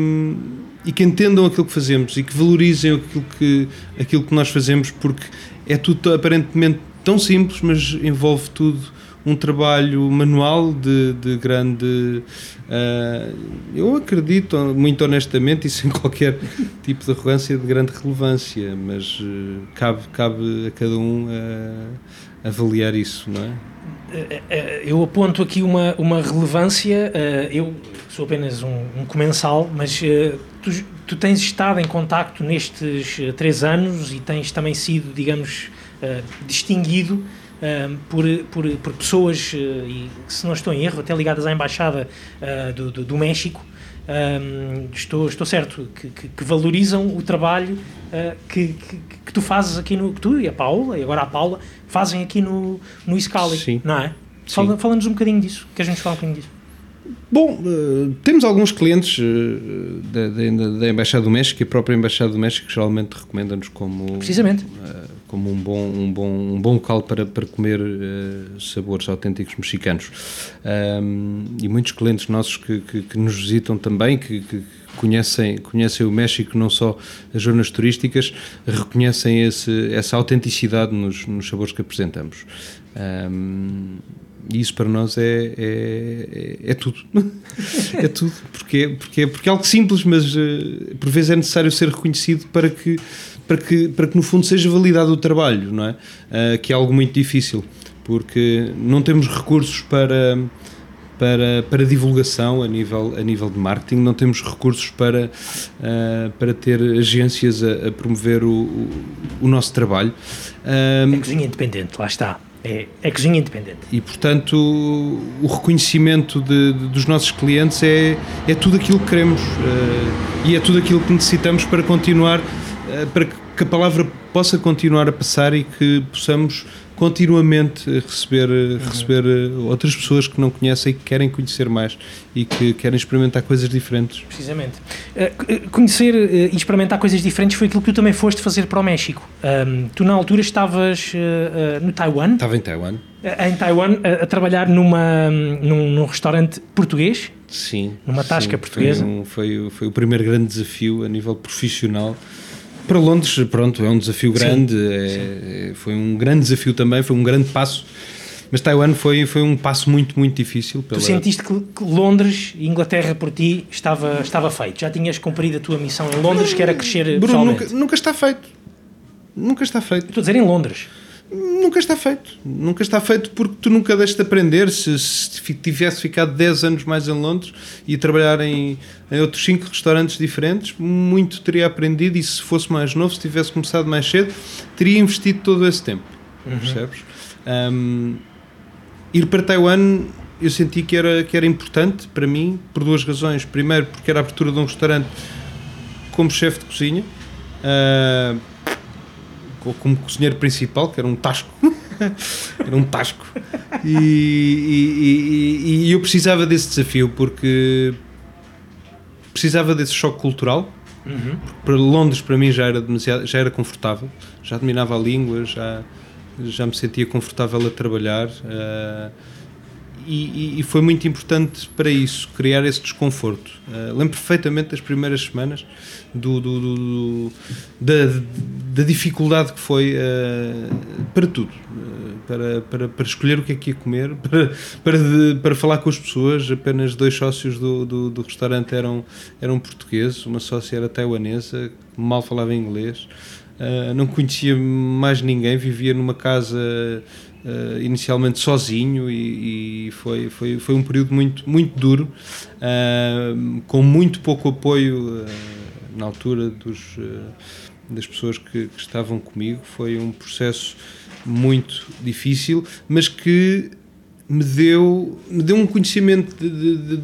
S2: e que entendam aquilo que fazemos e que valorizem aquilo que, aquilo que nós fazemos porque é tudo aparentemente tão simples, mas envolve tudo um trabalho manual de, de grande. Uh, eu acredito, muito honestamente e sem qualquer tipo de arrogância, de grande relevância, mas uh, cabe, cabe a cada um uh, avaliar isso, não é?
S3: Eu aponto aqui uma, uma relevância. Eu sou apenas um, um comensal, mas tu, tu tens estado em contacto nestes três anos e tens também sido, digamos, distinguido uh, por, por, por, pessoas, uh, e se não estou em erro, até ligadas à Embaixada do, do, do, México, estou, estou certo, que, que, que valorizam o trabalho que, que, que, tu fazes aqui no. que tu e a Paula, e agora a Paula, fazem aqui no, no Iscali, Sim. não é? Fala, Falamos um bocadinho disso, que a gente fala um bocadinho disso.
S2: Bom, uh, temos alguns clientes uh, da, da, da, Embaixada do México e a própria Embaixada do México geralmente recomenda-nos como,
S3: Precisamente.
S2: Uh, como um bom, um bom, um bom local para, para comer sabores autênticos mexicanos. Um, e muitos clientes nossos que, que, que nos visitam também, que, que, conhecem, conhecem o México, não só as zonas turísticas, reconhecem esse, essa autenticidade nos, nos sabores que apresentamos. Um, e isso para nós é, é, é, tudo. é tudo. Porque, porque, porque é algo simples, mas uh, por vezes é necessário ser reconhecido para que, para que, para que no fundo seja validado o trabalho, não é? Uh, que é algo muito difícil, porque não temos recursos para para, para divulgação a nível, a nível de marketing, não temos recursos para, uh, para ter agências a, a promover o, o, o, nosso trabalho.
S3: Um, é cozinha independente, lá está. É, é cozinha independente.
S2: E, portanto, o reconhecimento de, de, dos nossos clientes é, é tudo aquilo que queremos uh, e é tudo aquilo que necessitamos para continuar, uh, para que a palavra possa continuar a passar e que possamos continuamente receber, uhum. receber eh, outras pessoas que não conhecem e que querem conhecer mais e que querem experimentar coisas diferentes.
S3: Precisamente. Uh, conhecer e experimentar coisas diferentes foi aquilo que tu também foste fazer para o México. Tu, na altura, estavas no Taiwan.
S2: Estava em Taiwan.
S3: em Taiwan, a, a trabalhar numa, num, num, restaurante português.
S2: Sim.
S3: Numa tasca sim, portuguesa.
S2: Foi, um, foi, foi o primeiro grande desafio a nível profissional para Londres, pronto, é um desafio grande, sim, é, sim. foi um grande desafio também, foi um grande passo. Mas Taiwan foi, foi um passo muito, muito difícil.
S3: Pela... Tu sentiste que, que Londres, Inglaterra, por ti, estava, estava feito? Já tinhas cumprido a tua missão em Londres, que era crescer
S2: Bruno, nunca, nunca está feito. Nunca está feito.
S3: Estou a dizer em Londres.
S2: Nunca está feito. Nunca está feito porque tu nunca deixas de aprender. Se, se tivesse ficado 10 anos mais em Londres e trabalhar em, em outros 5 restaurantes diferentes, muito teria aprendido. E se fosse mais novo, se tivesse começado mais cedo, teria investido todo esse tempo. Uhum. Percebes? Um, ir para Taiwan eu senti que era, que era importante para mim por duas razões. Primeiro, porque era a abertura de um restaurante como chefe de cozinha. Uh, como cozinheiro principal, que era um tasco. era um tasco. E, e, e, e, eu precisava desse desafio porque precisava desse choque cultural. Uhum. Para Londres, para mim, já era, demasiado, já era confortável, já dominava a língua, já, já me sentia confortável a trabalhar. Uh, e, e, foi muito importante para isso, criar esse desconforto. Uh, lembro perfeitamente das primeiras semanas do, do, do, do da, da, dificuldade que foi uh, para tudo. Uh, para, para, para escolher o que é que ia comer, para, para, de, para falar com as pessoas. Apenas dois sócios do, do, do, restaurante eram, eram portugueses, uma sócia era taiwanesa, mal falava inglês. não conhecia mais ninguém, vivia numa casa Uh, inicialmente sozinho e, e, foi, foi, foi um período muito, muito duro, uh, com muito pouco apoio uh, na altura dos, das pessoas que, que, estavam comigo. Foi um processo muito difícil, mas que me deu, me deu um conhecimento de, de, de,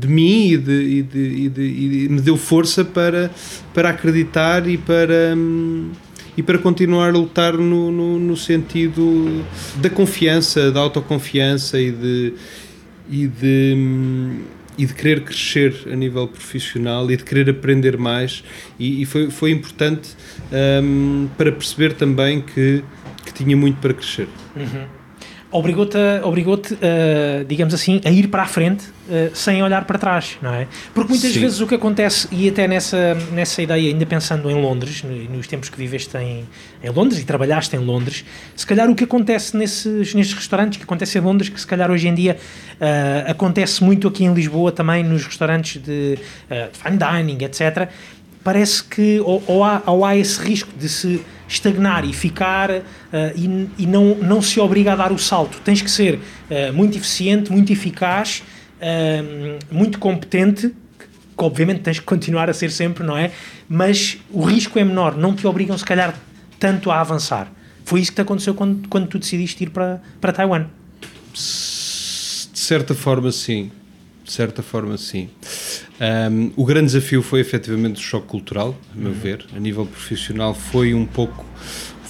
S2: de mim e, e, e, me deu força para, para acreditar e para. Um, e para continuar a lutar no, no, no sentido da confiança, da autoconfiança e de, e de e de querer crescer a nível profissional e de querer aprender mais e, e foi, foi importante um, para perceber também que, que tinha muito para crescer.
S3: Uhum obrigou-te, obrigou uh, digamos assim, a ir para a frente uh, sem olhar para trás, não é? Porque muitas Sim. vezes o que acontece, e até nessa, nessa ideia, ainda pensando em Londres, nos tempos que viveste em, em Londres e trabalhaste em Londres, se calhar o que acontece nesses, nesses restaurantes, que acontece em Londres, que se calhar hoje em dia uh, acontece muito aqui em Lisboa também, nos restaurantes de, de fine dining, etc., parece que ou, ou, há, ou há esse risco de se estagnar e ficar uh, e, e, não, não se obriga a dar o salto. Tens que ser uh, muito eficiente, muito eficaz, uh, muito competente, que obviamente tens que continuar a ser sempre, não é? Mas o risco é menor, não te obrigam se calhar tanto a avançar. Foi isso que te aconteceu quando, quando tu decidiste ir para, para Taiwan?
S2: De certa forma, sim. De certa forma, sim. Um, o grande desafio foi efetivamente o choque cultural, a meu uhum. ver. A nível profissional foi um pouco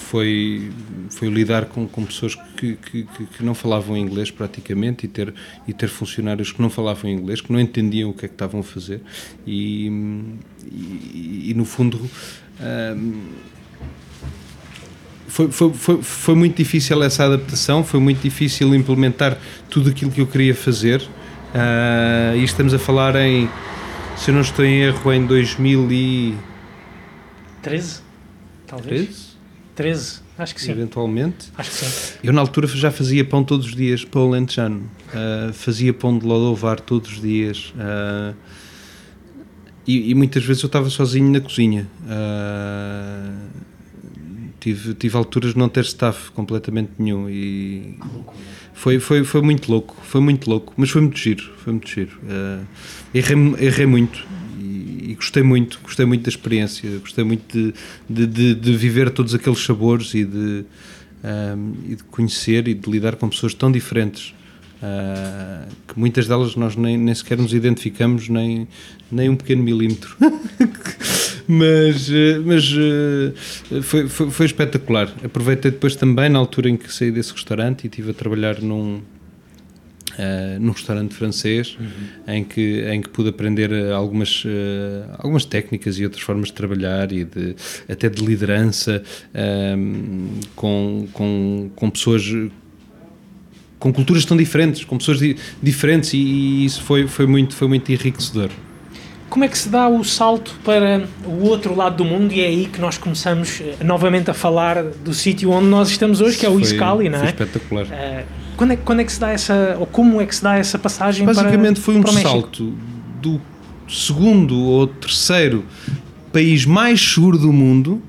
S2: foi, foi lidar com, com pessoas que, que, que, não falavam inglês praticamente e ter, e ter funcionários que não falavam inglês, que não entendiam o que é que estavam a fazer e, e, e no fundo um, foi, foi, foi, foi muito difícil essa adaptação, foi muito difícil implementar tudo aquilo que eu queria fazer uh, e estamos a falar em se eu não estou em erro, em
S3: 2013, talvez. 13? 13, acho que sim.
S2: Eventualmente.
S3: Acho que sim.
S2: Eu na altura já fazia pão todos os dias, pão lentejano. Uh, fazia pão de lodovar todos os dias. Uh, e, e, muitas vezes eu estava sozinho na cozinha. Uh, tive, tive alturas de não ter staff completamente nenhum e Foi, foi, foi muito louco, foi muito louco, mas foi muito giro, foi muito giro. Uh, errei, errei muito e, e, gostei muito, gostei muito da experiência, gostei muito de, de, de, de viver todos aqueles sabores e de, um, e de conhecer e de lidar com pessoas tão diferentes. Uh, que muitas delas nós nem, nem sequer nos identificamos nem, nem um pequeno milímetro mas, eh, mas eh, foi, foi, foi, espetacular. Aproveitei depois também, na altura em que saí desse restaurante e estive a trabalhar num, Uh, num restaurante francês uhum. em, que, em que pude aprender algumas, uh, algumas técnicas e outras formas de trabalhar e de, até de liderança um, com, com, com pessoas com culturas tão diferentes, com pessoas di diferentes e, e, isso foi, foi, muito, foi muito enriquecedor
S3: como é que se dá o salto para o outro lado do mundo e é aí que nós começamos eh, novamente a falar do sítio onde nós estamos hoje, que é o Iscali, não é?
S2: Foi espetacular. Uh,
S3: quando, é, quando é que se dá essa, ou como é que se dá essa passagem
S2: Basicamente
S3: para,
S2: foi um salto do segundo ou terceiro país mais seguro do mundo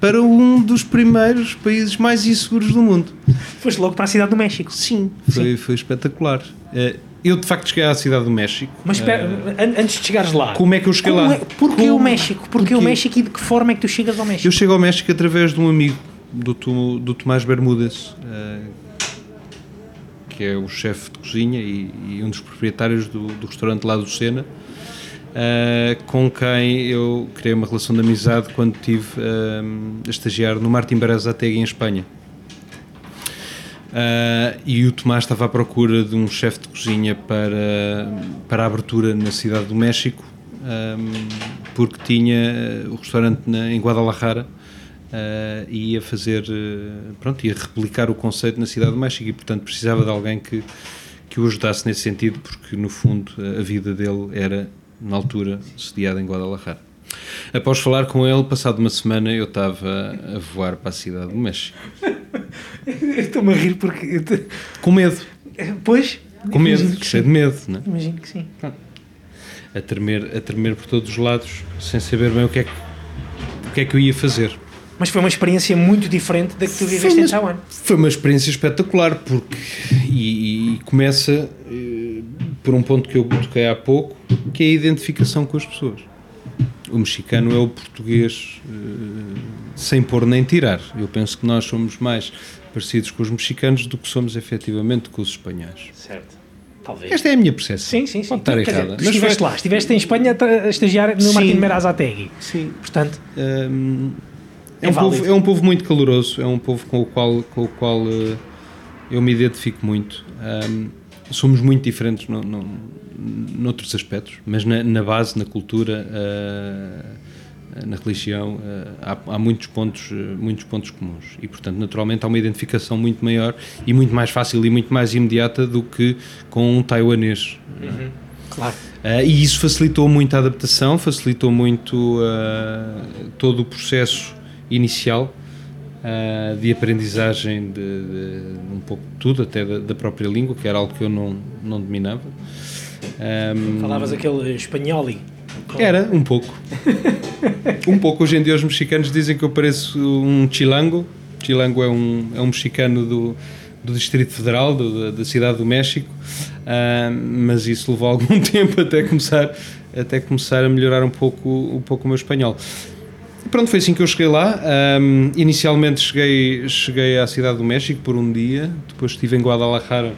S2: para um dos primeiros países mais inseguros do mundo.
S3: Foste logo para a cidade do México.
S2: Sim, foi, Sim. foi espetacular. Uh, eu de facto cheguei à cidade do México.
S3: Mas espera, uh, antes de chegares lá,
S2: como é que eu cheguei lá? É,
S3: porquê como? o México? Porquê, porquê, o México e de que forma é que tu chegas ao México?
S2: Eu chego ao México através de um amigo do, do Tomás Bermudas, uh, que é o chefe de cozinha e, e, um dos proprietários do, do restaurante lá do Sena, uh, com quem eu criei uma relação de amizade quando estive a estagiar no Martin Berazategui em Espanha. Uh, e o Tomás estava à procura de um chefe de cozinha para, para a abertura na cidade do México, um, porque tinha o restaurante na, em Guadalajara uh, e ia fazer, pronto, ia replicar o conceito na cidade do México e, portanto, precisava de alguém que, que o ajudasse nesse sentido, porque, no fundo, a vida dele era, na altura, sediada em Guadalajara. Após falar com ele, passado uma semana, eu estava a voar para a cidade do México.
S3: Estou-me a rir porque.
S2: Com medo.
S3: Pois?
S2: Com medo, cheio de medo, não é?
S3: Imagino que sim.
S2: A tremer, a tremer por todos os lados, sem saber bem o que é que, o que, é que eu ia fazer.
S3: Mas foi uma experiência muito diferente da que tu viveste em Taiwan.
S2: Foi uma experiência espetacular, porque. E, e começa eh, por um ponto que eu toquei há pouco, que é a identificação com as pessoas o mexicano é o português uh, sem pôr nem tirar. Eu penso que nós somos mais parecidos com os mexicanos do que somos efetivamente com os espanhóis.
S3: Certo. Talvez.
S2: Esta é a minha percepção.
S3: Sim, sim, sim.
S2: Pode estar errada.
S3: Dizer, estiveste foi... lá, estiveste em Espanha a estagiar no sim. Martin Merazategui.
S2: Sim.
S3: Portanto,
S2: um, é, é, um povo, é, um povo, muito caloroso, é um povo com o qual, com o qual uh, eu me identifico muito. Um, somos muito diferentes no, no, noutros aspectos, mas na, na base, na cultura, uh, na religião, uh, há, há, muitos pontos, uh, muitos pontos comuns e, portanto, naturalmente há uma identificação muito maior e muito mais fácil e muito mais imediata do que com um taiwanês.
S3: Uhum. Claro.
S2: e isso facilitou muito a adaptação, facilitou muito todo o processo inicial uh, de aprendizagem de, de, um pouco de tudo, até da, da, própria língua, que era algo que eu não, não dominava.
S3: Um, Falavas aquele espanholi?
S2: Era, um pouco. um pouco. Hoje em dia os mexicanos dizem que eu pareço um chilango. Chilango é um, é um mexicano do, do Distrito Federal, do, da, da, cidade do México, uh, mas isso levou algum tempo até começar, até começar a melhorar um pouco, um pouco o meu espanhol. Pronto, foi assim que eu cheguei lá. Um, inicialmente cheguei, cheguei à cidade do México por um dia, depois estive em Guadalajara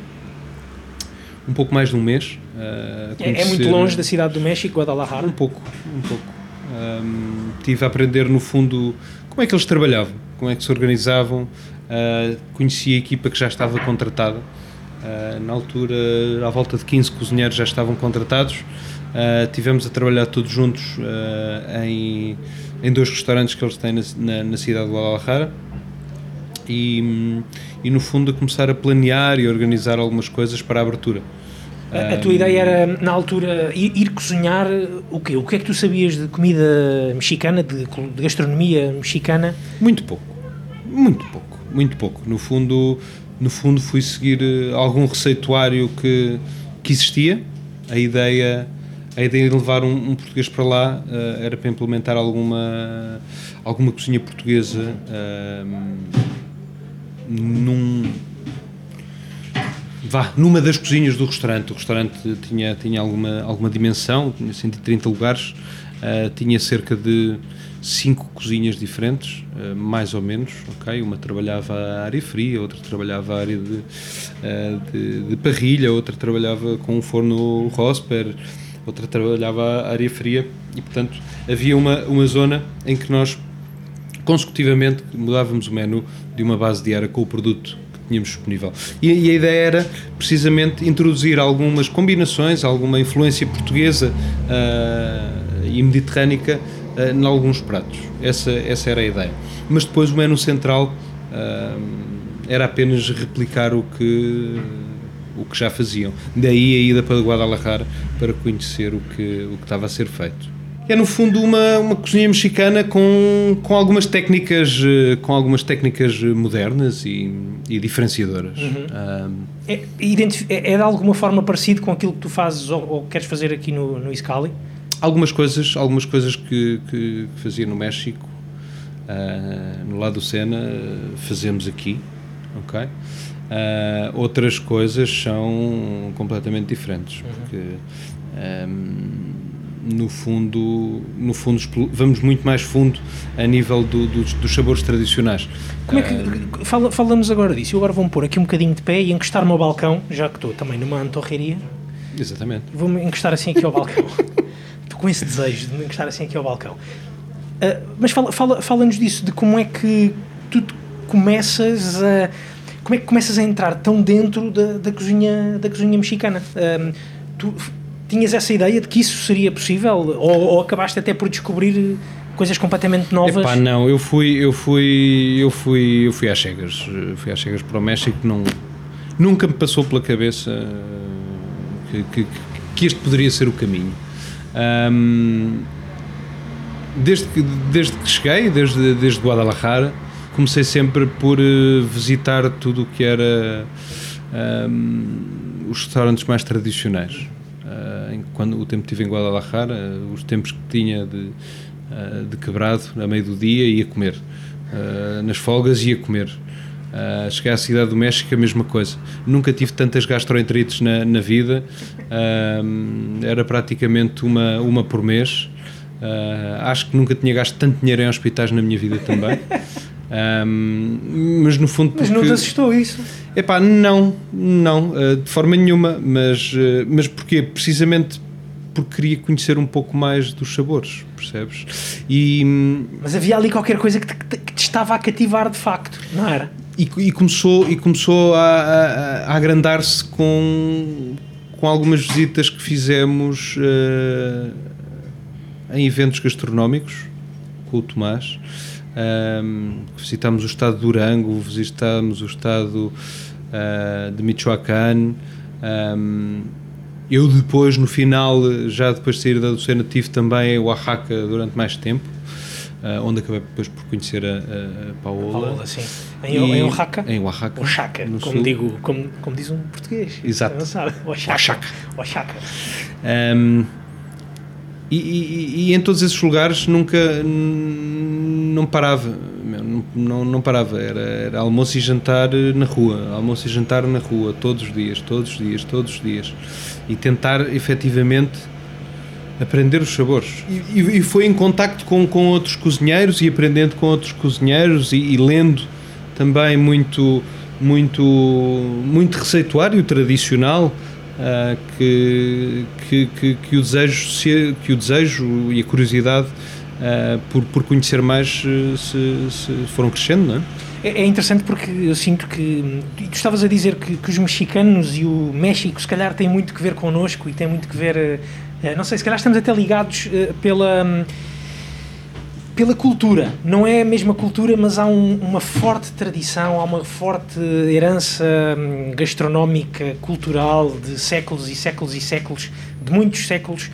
S2: um pouco mais de um mês.
S3: Uh, é, é, muito longe da cidade do México, Guadalajara?
S2: Um pouco, um pouco. Um, tive a aprender no fundo como é que eles trabalhavam, como é que se organizavam. Uh, conheci a equipa que já estava contratada. Uh, na altura, à volta de 15 cozinheiros já estavam contratados. Uh, tivemos a trabalhar todos juntos em, em dois restaurantes que eles têm na, na, na cidade de Guadalajara. E, e, no fundo a começar a planear e organizar algumas coisas para a abertura.
S3: A, a tua ideia era, na altura, ir, ir, cozinhar o quê? O que é que tu sabias de comida mexicana, de, de, gastronomia mexicana?
S2: Muito pouco. Muito pouco. Muito pouco. No fundo, no fundo fui seguir eh, algum receituário que, que existia. A ideia, a ideia de levar um, um português para lá uh, era para implementar alguma, alguma cozinha portuguesa uh, num vá, numa das cozinhas do restaurante. O restaurante tinha, tinha alguma, alguma dimensão, tinha 130 lugares, uh, tinha cerca de cinco cozinhas diferentes, uh, mais ou menos, ok? Uma trabalhava a área fria, outra trabalhava a área de, uh, de, de, parrilha, outra trabalhava com um forno Rosper, outra trabalhava a área fria e, portanto, havia uma, uma zona em que nós consecutivamente mudávamos o menu de uma base diária com o produto que tínhamos disponível. E, e, a ideia era precisamente introduzir algumas combinações, alguma influência portuguesa uh, e mediterrânica uh, em alguns pratos. Essa, essa era a ideia. Mas depois o menu central uh, era apenas replicar o que o que já faziam. Daí a ida para Guadalajara para conhecer o que, o que estava a ser feito é no fundo uma, uma cozinha mexicana com, com algumas técnicas eh, com algumas técnicas modernas e, e diferenciadoras. Uhum. Um,
S3: é, é, é, de alguma forma parecido com aquilo que tu fazes ou, ou queres fazer aqui no, no Iscali?
S2: Algumas coisas, algumas coisas que, que fazia no México, uh, no lado do Sena, fazemos aqui, ok? Uh, outras coisas são completamente diferentes, uhum. porque um, no fundo, no fundo vamos muito mais fundo a nível do, do, dos sabores tradicionais.
S3: Como é que, fala, falamos agora disso, eu agora vou-me pôr aqui um bocadinho de pé e encostar-me ao balcão, já que estou também numa antorreria.
S2: Exatamente.
S3: Vou-me encostar assim aqui ao balcão. estou com esse desejo de me encostar assim aqui ao balcão. Uh, mas fala-nos fala, fala disso, de como é que tu começas a como é que começas a entrar tão dentro da, da cozinha da cozinha mexicana? Uh, tu Tinhas essa ideia de que isso seria possível? Ou, ou acabaste até por descobrir coisas completamente novas?
S2: Epá, não, eu fui, eu fui, eu fui, eu fui às cegas, fui às cegas para o México, não, nunca me passou pela cabeça que, que, que este poderia ser o caminho. Um, desde, que, desde que cheguei, desde, desde Guadalajara, comecei sempre por visitar tudo o que era um, os restaurantes mais tradicionais quando o tempo que tive em Guadalajara, os tempos que tinha de, uh, de quebrado, a meio do dia, ia comer. Nas folgas, ia comer. Uh, cheguei à cidade do México, a mesma coisa. Nunca tive tantas gastroenterites na, na vida, uh, era praticamente uma, uma por mês. Uh, acho que nunca tinha gasto tanto dinheiro em hospitais na minha vida também. Um, mas no fundo.
S3: Mas não te assustou isso?
S2: Epá, não, não, de forma nenhuma. Mas, mas porquê? Precisamente porque queria conhecer um pouco mais dos sabores, percebes?
S3: E, Mas havia ali qualquer coisa que te, que te estava a cativar de facto, não era?
S2: E, e começou, e começou a, a, a agrandar-se com, com algumas visitas que fizemos uh, em eventos gastronómicos com o Tomás. Um, visitámos o estado de Durango, visitámos o estado uh, de Michoacán. Um, eu depois, no final, já depois de sair da Lucena, tive também o Oaxaca durante mais tempo, uh, onde acabei depois por conhecer a, a Paola.
S3: Paola, sim. Em, e, em Oaxaca?
S2: Em Oaxaca.
S3: Oaxaca, como, sul. digo, como, como diz um português.
S2: Exato.
S3: Oaxaca. Oaxaca. Oaxaca.
S2: Um, e, e, e, em todos esses lugares nunca não parava não, não, não parava era, era, almoço e jantar na rua almoço e jantar na rua todos os dias todos os dias todos os dias e tentar efetivamente aprender os sabores. E, e, foi em contacto com, com outros cozinheiros e aprendendo com outros cozinheiros e, e lendo também muito, muito, muito receituário tradicional uh, que, que, que, que, o desejo, se, que o desejo e a curiosidade uh, por, por conhecer mais uh, se, se foram crescendo, não é?
S3: É, é interessante porque eu sinto que. Tu estavas a dizer que, que, os mexicanos e o México, se calhar, têm muito que ver connosco e têm muito que ver. Uh, não sei, se calhar estamos até ligados pela. Um, pela cultura, não é a mesma cultura, mas há um, uma forte tradição, há uma forte herança um, gastronómica, cultural de séculos e séculos e séculos, de muitos séculos,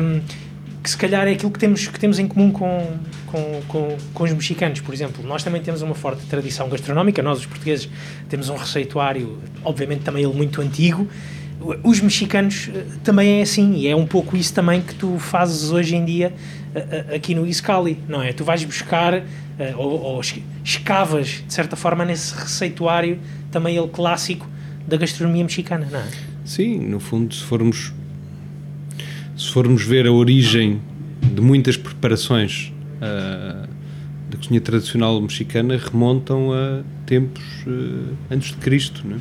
S3: um, que se calhar é aquilo que temos, que temos em comum com, com, com, com, os mexicanos, por exemplo. Nós também temos uma forte tradição gastronómica, nós os portugueses temos um receituário, obviamente também ele muito antigo. Os mexicanos eh, também é assim, e é um pouco isso também que tu fazes hoje em dia eh, eh, aqui no Iscali, não é? Tu vais buscar ou, ou escavas, de certa forma, nesse receituário, também ele clássico, da gastronomia mexicana, não é?
S2: Sim, no fundo, se formos se formos ver a origem de muitas preparações uh, da cozinha tradicional mexicana remontam a tempos uh, antes de Cristo, né?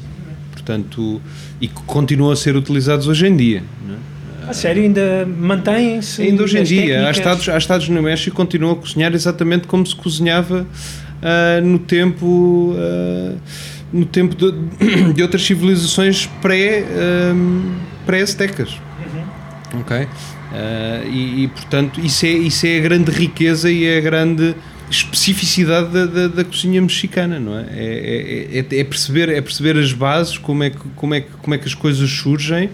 S2: portanto, e que continuam a ser utilizados hoje em dia. Né?
S3: A sério, ainda mantêm-se?
S2: Ainda hoje em dia. Há estados, há estados no México que continuam a cozinhar exatamente como se cozinhava uh, no tempo. no tempo de, de, outras civilizações pré, pré-aztecas. Uhum. Ok? Uh, e, e, portanto, isso é, isso é a grande riqueza e é a grande especificidade da, da, da cozinha mexicana, não é? É, é? é, é, perceber, é perceber as bases, como é que, como é que, como é que as coisas surgem.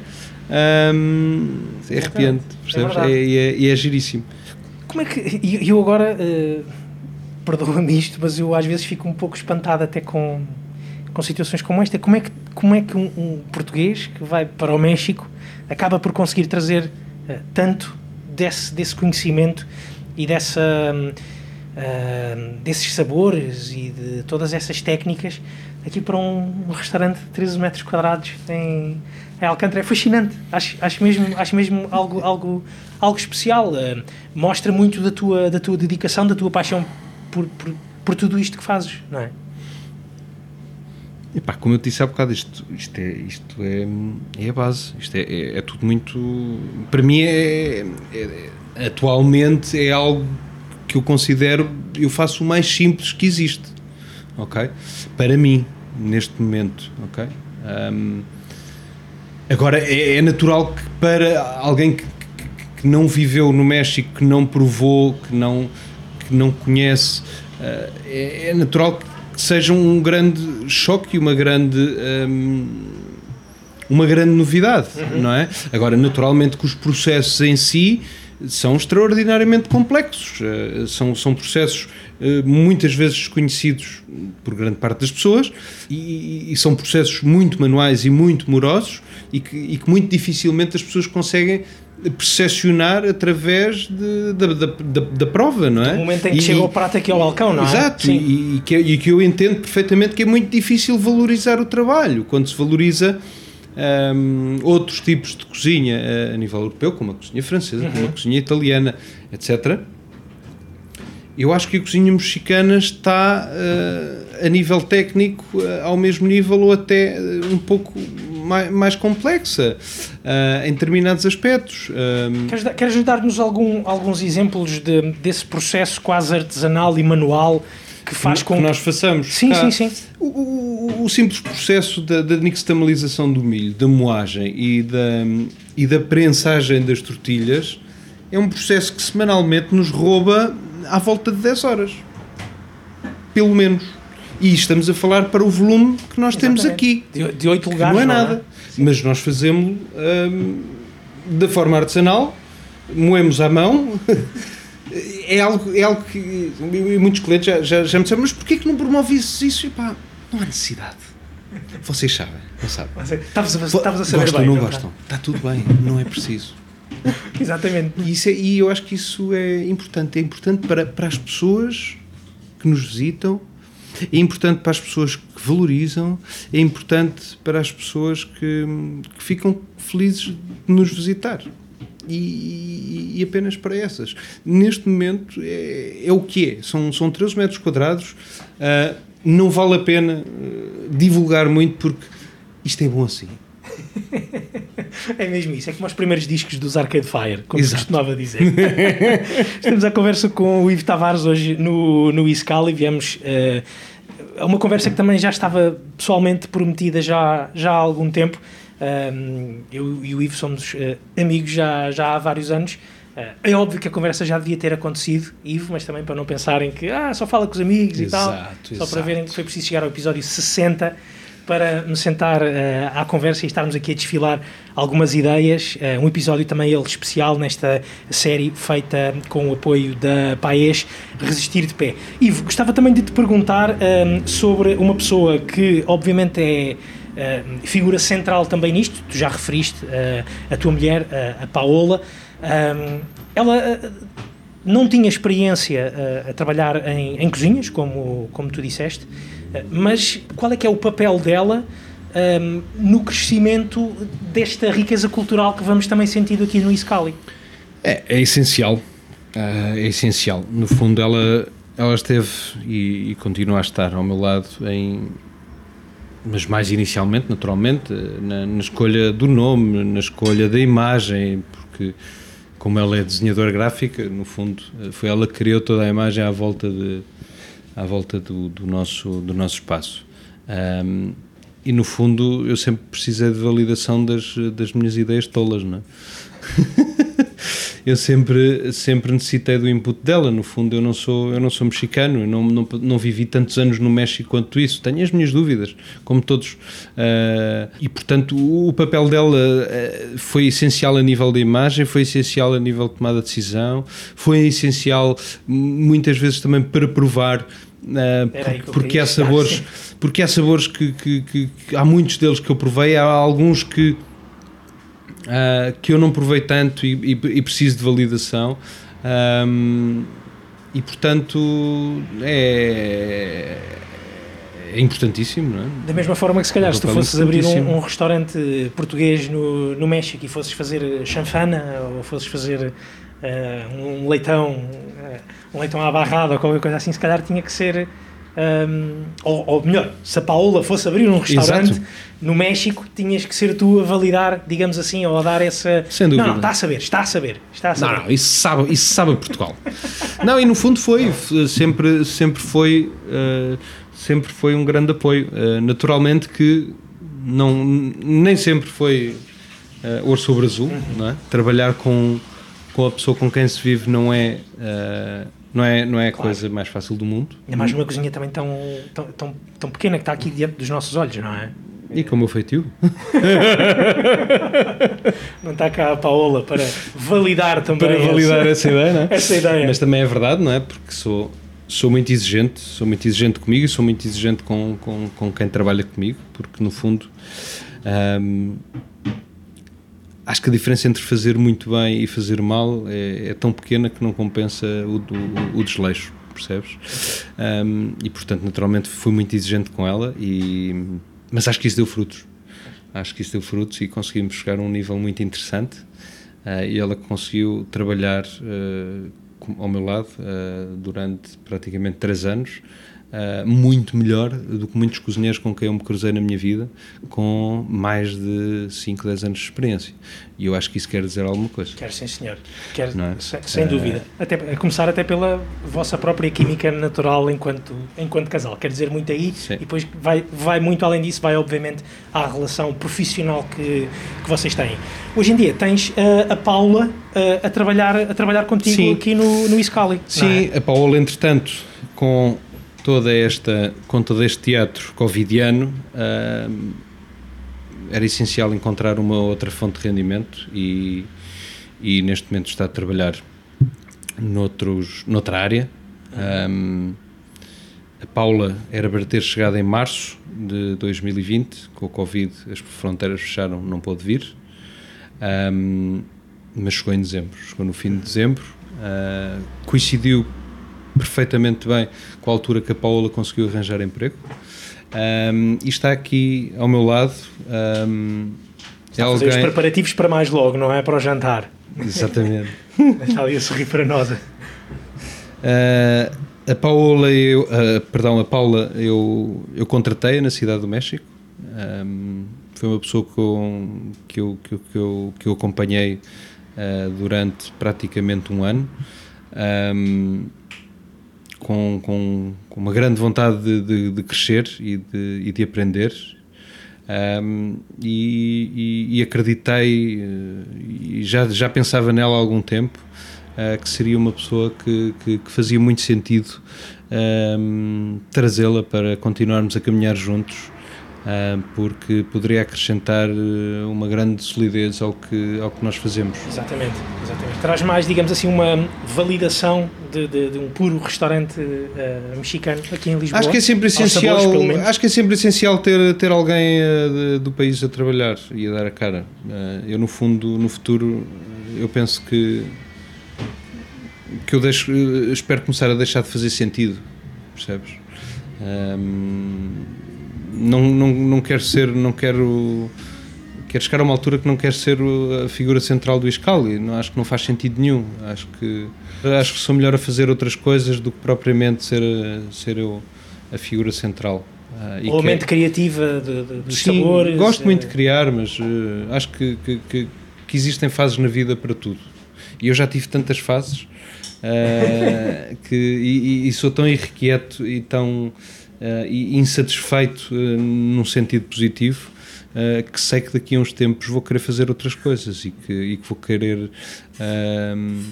S2: Um, é arrepiante, percebes? É, é, é, é, giríssimo.
S3: Como é que. Eu agora. Uh, Perdoa-me isto, mas eu às vezes fico um pouco espantado até com, com situações como esta. Como é que, como é que um, um português que vai para o México acaba por conseguir trazer uh, tanto desse, desse conhecimento e dessa. Uh, desses sabores e de todas essas técnicas aqui para um, restaurante de 13 metros quadrados em, em Alcântara. É fascinante. Acho, acho mesmo, acho mesmo algo, algo, algo especial. Uh, mostra muito da tua, da tua dedicação, da tua paixão por, por, por tudo isto que fazes, não é?
S2: Epá, como eu te disse há bocado, isto, isto, é, isto é, é a base. Isto é, é, é tudo muito. Para mim, é, é, atualmente, é algo que eu considero. Eu faço o mais simples que existe. Ok? Para mim, neste momento. Ok? Um, agora, é, é, natural que para alguém que, que, que, não viveu no México, que não provou, que não, que não conhece, uh, é, é natural que que seja um grande choque e uma grande. Um, uma grande novidade, uhum. não é? Agora, naturalmente que os processos em si são extraordinariamente complexos, uh, são, são processos uh, muitas vezes desconhecidos por grande parte das pessoas e, e, são processos muito manuais e muito morosos e que, e que muito dificilmente as pessoas conseguem percepcionar através de, da, da, da, da, prova, não é?
S3: No momento em que e, chega o prato aqui ao balcão, não
S2: é? Exato, e, e, que, e que eu entendo perfeitamente que é muito difícil valorizar o trabalho, quando se valoriza um, outros tipos de cozinha a, a, nível europeu, como a cozinha francesa, uhum. como a cozinha italiana, etc. Eu acho que a cozinha mexicana está uh, a nível técnico uh, ao mesmo nível ou até uh, um pouco mais, mais complexa em determinados aspectos.
S3: Queres, queres dar-nos algum, alguns exemplos de, desse processo quase artesanal e manual que faz com
S2: que nós façamos?
S3: Sim, sim, sim.
S2: O, o, o, simples processo da, da nixtamalização do milho, da moagem e da, e da prensagem das tortilhas é um processo que semanalmente nos rouba à volta de 10 horas. Pelo menos. E estamos a falar para o volume que nós Exatamente. temos aqui.
S3: De, de 8 lugares.
S2: Não é nada. Não é? Mas nós fazemos hum, da forma artesanal, moemos à mão. é algo, é algo que muitos clientes já, já, já me disseram, mas porquê que não promoves isso? E pá, não há necessidade. Vocês sabem, não sabem.
S3: Estavas a, a saber
S2: gostam,
S3: bem.
S2: Não, não gostam. Está tudo bem, não é preciso.
S3: Exatamente.
S2: E, isso é, e eu acho que isso é importante. É importante para, para as pessoas que nos visitam, é importante para as pessoas que valorizam, é importante para as pessoas que, que ficam felizes de nos visitar. E, e, apenas para essas. Neste momento é, é, o que é. São, são 13 metros quadrados. Uh, não vale a pena uh, divulgar muito porque isto é bom assim.
S3: é mesmo isso, é como os primeiros discos dos Arcade Fire, como se costumava dizer. Estamos à conversa com o Ivo Tavares hoje no, no Iscal e viemos uh, a uma conversa que também já estava pessoalmente prometida já, já há algum tempo. Um, eu e o Ivo somos uh, amigos já, já há vários anos. Uh, é óbvio que a conversa já devia ter acontecido, Ivo, mas também para não pensarem que ah, só fala com os amigos exato, e tal. Só exato. para verem que foi preciso chegar ao episódio 60 para me sentar uh, à conversa e estarmos aqui a desfilar algumas ideias. Uh, um episódio também ele especial nesta série feita com o apoio da Paes Resistir de Pé. Ivo, gostava também de te perguntar um, ehm, sobre uma pessoa que obviamente é uh, figura central também nisto, tu já referiste a tua mulher, a Paola. Um, ehm, ela não tinha experiência a trabalhar em, em cozinhas, como, como tu disseste, mas qual é que é o papel dela um, no crescimento desta riqueza cultural que vamos também sentindo aqui no Iscali.
S2: É, é essencial, uh, é essencial. No fundo, ela, ela esteve e, e, continua a estar ao meu lado em. Mas mais inicialmente, naturalmente, na, na escolha do nome, na escolha da imagem, porque como ela é desenhadora gráfica, no fundo, foi ela que criou toda a imagem à volta, de, à volta do, do nosso, do nosso espaço. Um, e no fundo, eu sempre precisei de validação das, das minhas ideias tolas, não é? eu sempre, sempre necessitei do input dela. No fundo, eu não sou, eu não sou mexicano, eu não, não, não vivi tantos anos no México quanto isso. Tenho as minhas dúvidas, como todos. Uh, e, portanto, o, o papel dela uh, foi essencial a nível da imagem, foi essencial a nível de tomada de decisão, foi essencial muitas vezes também para provar. Uh, porque há sabores, porque há sabores que, que, que, que, há muitos deles que eu provei, há alguns que uh, que eu não provei tanto e, e, e preciso de validação. Um, e portanto é, é importantíssimo, não é?
S3: Da mesma forma que se calhar é se tu fosses abrir um, um, restaurante português no, no México e fosses fazer chanfana ou fosses fazer um leitão, uh, um leitão à barrada ou qualquer coisa assim, se calhar tinha que ser um, ou, ou, melhor, se a Paola fosse abrir um restaurante Exato. no México, tinhas que ser tu a validar, digamos assim, ou a dar essa.
S2: Sem dúvida.
S3: Não, não, está a saber, está a saber. Está a saber.
S2: Não, não, isso sabe, isso sabe Portugal. não, e no fundo foi, sempre, sempre foi. Uh, sempre foi um grande apoio. Uh, naturalmente que não, nem sempre foi uh, ouro sobre azul, uhum. não é? Trabalhar com, com a pessoa com quem se vive não é. Uh, não é, não é a claro. coisa mais fácil do mundo.
S3: Ainda mais numa cozinha também tão, tão, tão, tão pequena que está aqui diante dos nossos olhos, não é?
S2: E como o feitio.
S3: não está cá a Paola para validar também.
S2: Para validar essa, essa ideia, não é?
S3: Essa ideia.
S2: Mas também é verdade, não é? Porque sou, sou muito exigente, sou muito exigente comigo e sou muito exigente com, com, com quem trabalha comigo, porque no fundo. Um, acho que a diferença entre fazer muito bem e fazer mal é, é tão pequena que não compensa o, o, o desleixo, percebes? Um, e portanto, naturalmente, fui muito exigente com ela, e, mas acho que isso deu frutos. Acho que isso deu frutos e conseguimos chegar a um nível muito interessante. Uh, e ela conseguiu trabalhar uh, ao meu lado uh, durante praticamente três anos Uh, muito melhor do que muitos cozinheiros com quem eu me cruzei na minha vida, com mais de 5, 10 anos de experiência. E eu acho que isso quer dizer alguma coisa.
S3: Quer sim, senhor. Quer, é? sem, sem uh, dúvida. Até, a começar até pela vossa própria química natural enquanto, enquanto casal. Quer dizer muito aí. Sim. E depois vai, vai muito além disso, vai obviamente à relação profissional que, que vocês têm. Hoje em dia tens uh, a Paula a, trabalhar, a trabalhar contigo sim. aqui no, no Iscali.
S2: Sim, é? a Paula, entretanto, com toda esta, com todo este teatro covidiano, uh, era essencial encontrar uma outra fonte de rendimento e, e neste momento está a trabalhar noutros, noutra área. Um, a Paula era para ter chegado em março de 2020, com o Covid as fronteiras fecharam, não pôde vir, um, mas chegou em dezembro, chegou no fim de dezembro, uh, coincidiu perfeitamente bem com a altura que a Paula conseguiu arranjar emprego. Um, e está aqui ao meu lado. Um,
S3: está é a fazer alguém... os preparativos para mais logo, não é? Para o jantar.
S2: Exatamente.
S3: está ali a sorrir para nós. Uh,
S2: a Paula, eu, uh, perdão, a Paula, eu, eu contratei na cidade do México. Um, foi uma pessoa com, que, eu, que, eu, que, eu, que eu acompanhei uh, durante praticamente um ano. Um, com, com, com uma grande vontade de, de, de crescer e de, e de aprender. Um, e, e, e, acreditei eh, e já, já pensava nela há algum tempo uh, que seria uma pessoa que, que, que fazia muito sentido um, trazê-la para continuarmos a caminhar juntos porque poderia acrescentar uh, uma grande solidez ao que, ao que nós fazemos.
S3: Exatamente, exatamente. Traz mais, digamos assim, uma validação de, de, de um puro restaurante uh, mexicano aqui em Lisboa.
S2: Acho que é sempre essencial, sabores, acho que é sempre essencial ter, ter alguém de, do país a trabalhar e a dar a cara. eu, no fundo, no futuro, eu penso que que eu deixo, espero começar a deixar de fazer sentido, percebes? Um, não, não, não quero ser, não quero quero chegar a uma altura que não quero ser a figura central do Iscali, não acho que não faz sentido nenhum. Acho que acho que sou melhor a fazer outras coisas do que propriamente ser ser eu a figura central.
S3: Uh, Ou a mente é... criativa de, de, dos
S2: Sim,
S3: sabores.
S2: Gosto muito de criar, mas uh, acho que, que, que, que, existem fases na vida para tudo. E eu já tive tantas fases uh, que, e, e, sou tão irrequieto e tão insatisfeito num sentido positivo uh, que sei que daqui a uns tempos vou querer fazer outras coisas e que, e que vou querer uh,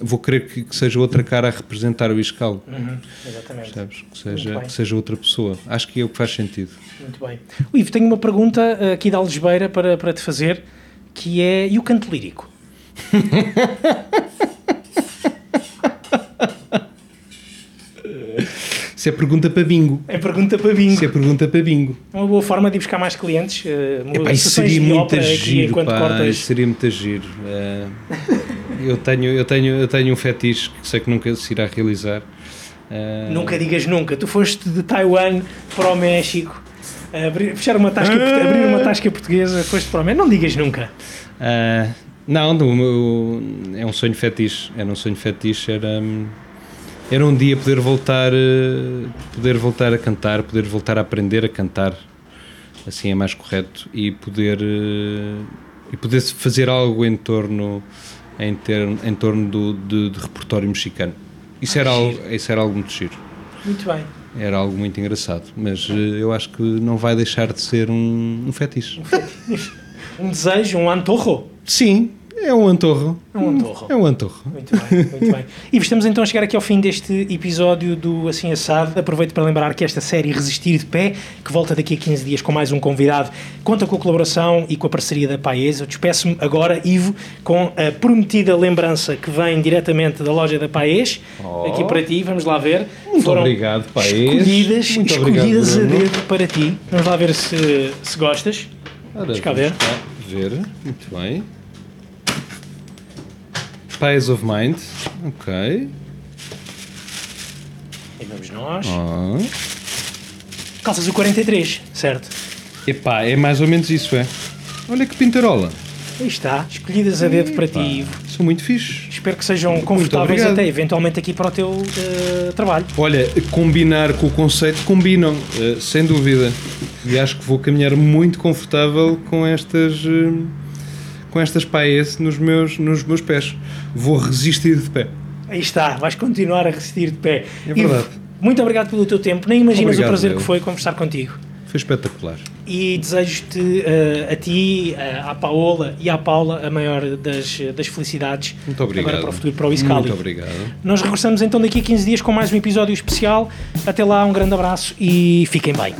S2: vou querer que, que, seja outra cara a representar o Iscal.
S3: Uhum, exatamente.
S2: Sabes? Que, seja, que seja outra pessoa. Acho que é o que faz sentido.
S3: Muito bem. O Ivo, tenho uma pergunta eh, aqui da Algebeira para, para te fazer que é, e o canto lírico?
S2: Se é pergunta para bingo.
S3: É pergunta para bingo.
S2: Se é pergunta para bingo.
S3: Uma boa forma de ir buscar mais clientes. Uh,
S2: Epá, isso seria muito giro, pá, cortas... isso seria muito giro. Uh, eu, tenho, eu, tenho, eu tenho um fetiche que sei que nunca se irá realizar.
S3: Uh... Nunca digas nunca. Tu foste de Taiwan para o México. Abrir, fechar uma tasca, ah! abrir uma tasca portuguesa, foste para o México. Não digas nunca.
S2: Uh, não, meu, é um sonho fetiche. Era um sonho fetiche. Era... Um, era um dia poder voltar, eh, poder voltar a cantar, poder voltar a aprender a cantar, assim é mais correto, e poder, eh, e poder fazer algo em torno, em, ter, em torno do, de, de repertório mexicano. Isso, ah, era algo, isso era algo muito giro.
S3: Muito bem.
S2: Era algo muito engraçado, mas eh, eu acho que não vai deixar de ser um, um fetiche.
S3: Um fetiche. um desejo, um antorro?
S2: Sim, é um antorro.
S3: É um antorro.
S2: É um antorro.
S3: Muito bem, muito bem. E estamos então a chegar aqui ao fim deste episódio do Assim Assado. Aproveito para lembrar que esta série Resistir de Pé, que volta daqui a 15 dias com mais um convidado, conta com a colaboração e com a parceria da Paes. Eu despeço-me agora, Ivo, com a prometida lembrança que vem diretamente da loja da Paes. Oh. Aqui para ti, vamos lá ver.
S2: Muito Foram obrigado, Paes.
S3: Escolhidas, muito escolhidas obrigado, a dedo para ti. Vamos lá ver se, se gostas. Vamos cá ver.
S2: ver. Muito bem. Pies of Mind. Ok.
S3: E vamos nós. Oh. Calças o 43, certo?
S2: Epá, é mais ou menos isso, é. Olha que pintarola.
S3: Aí está, escolhidas a dedo para ti.
S2: São muito fixes.
S3: Espero que sejam confortáveis até eventualmente aqui para o teu uh, trabalho.
S2: Olha, combinar com o conceito combinam, uh, sem dúvida. E acho que vou caminhar muito confortável com estas. Uh, com estas paes nos meus, nos meus pés. Vou resistir de pé.
S3: Aí está, vais continuar a resistir de pé.
S2: É verdade.
S3: E muito obrigado pelo teu tempo. Nem imaginas obrigado, o prazer eu. que foi conversar contigo.
S2: Foi espetacular.
S3: E desejo-te uh, a ti, uh, à Paola e à Paula a maior das, das felicidades.
S2: Muito obrigado.
S3: Agora para o futuro, para o Iscali.
S2: Muito obrigado.
S3: Nós regressamos então daqui a 15 dias com mais um episódio especial. Até lá, um grande abraço e fiquem bem.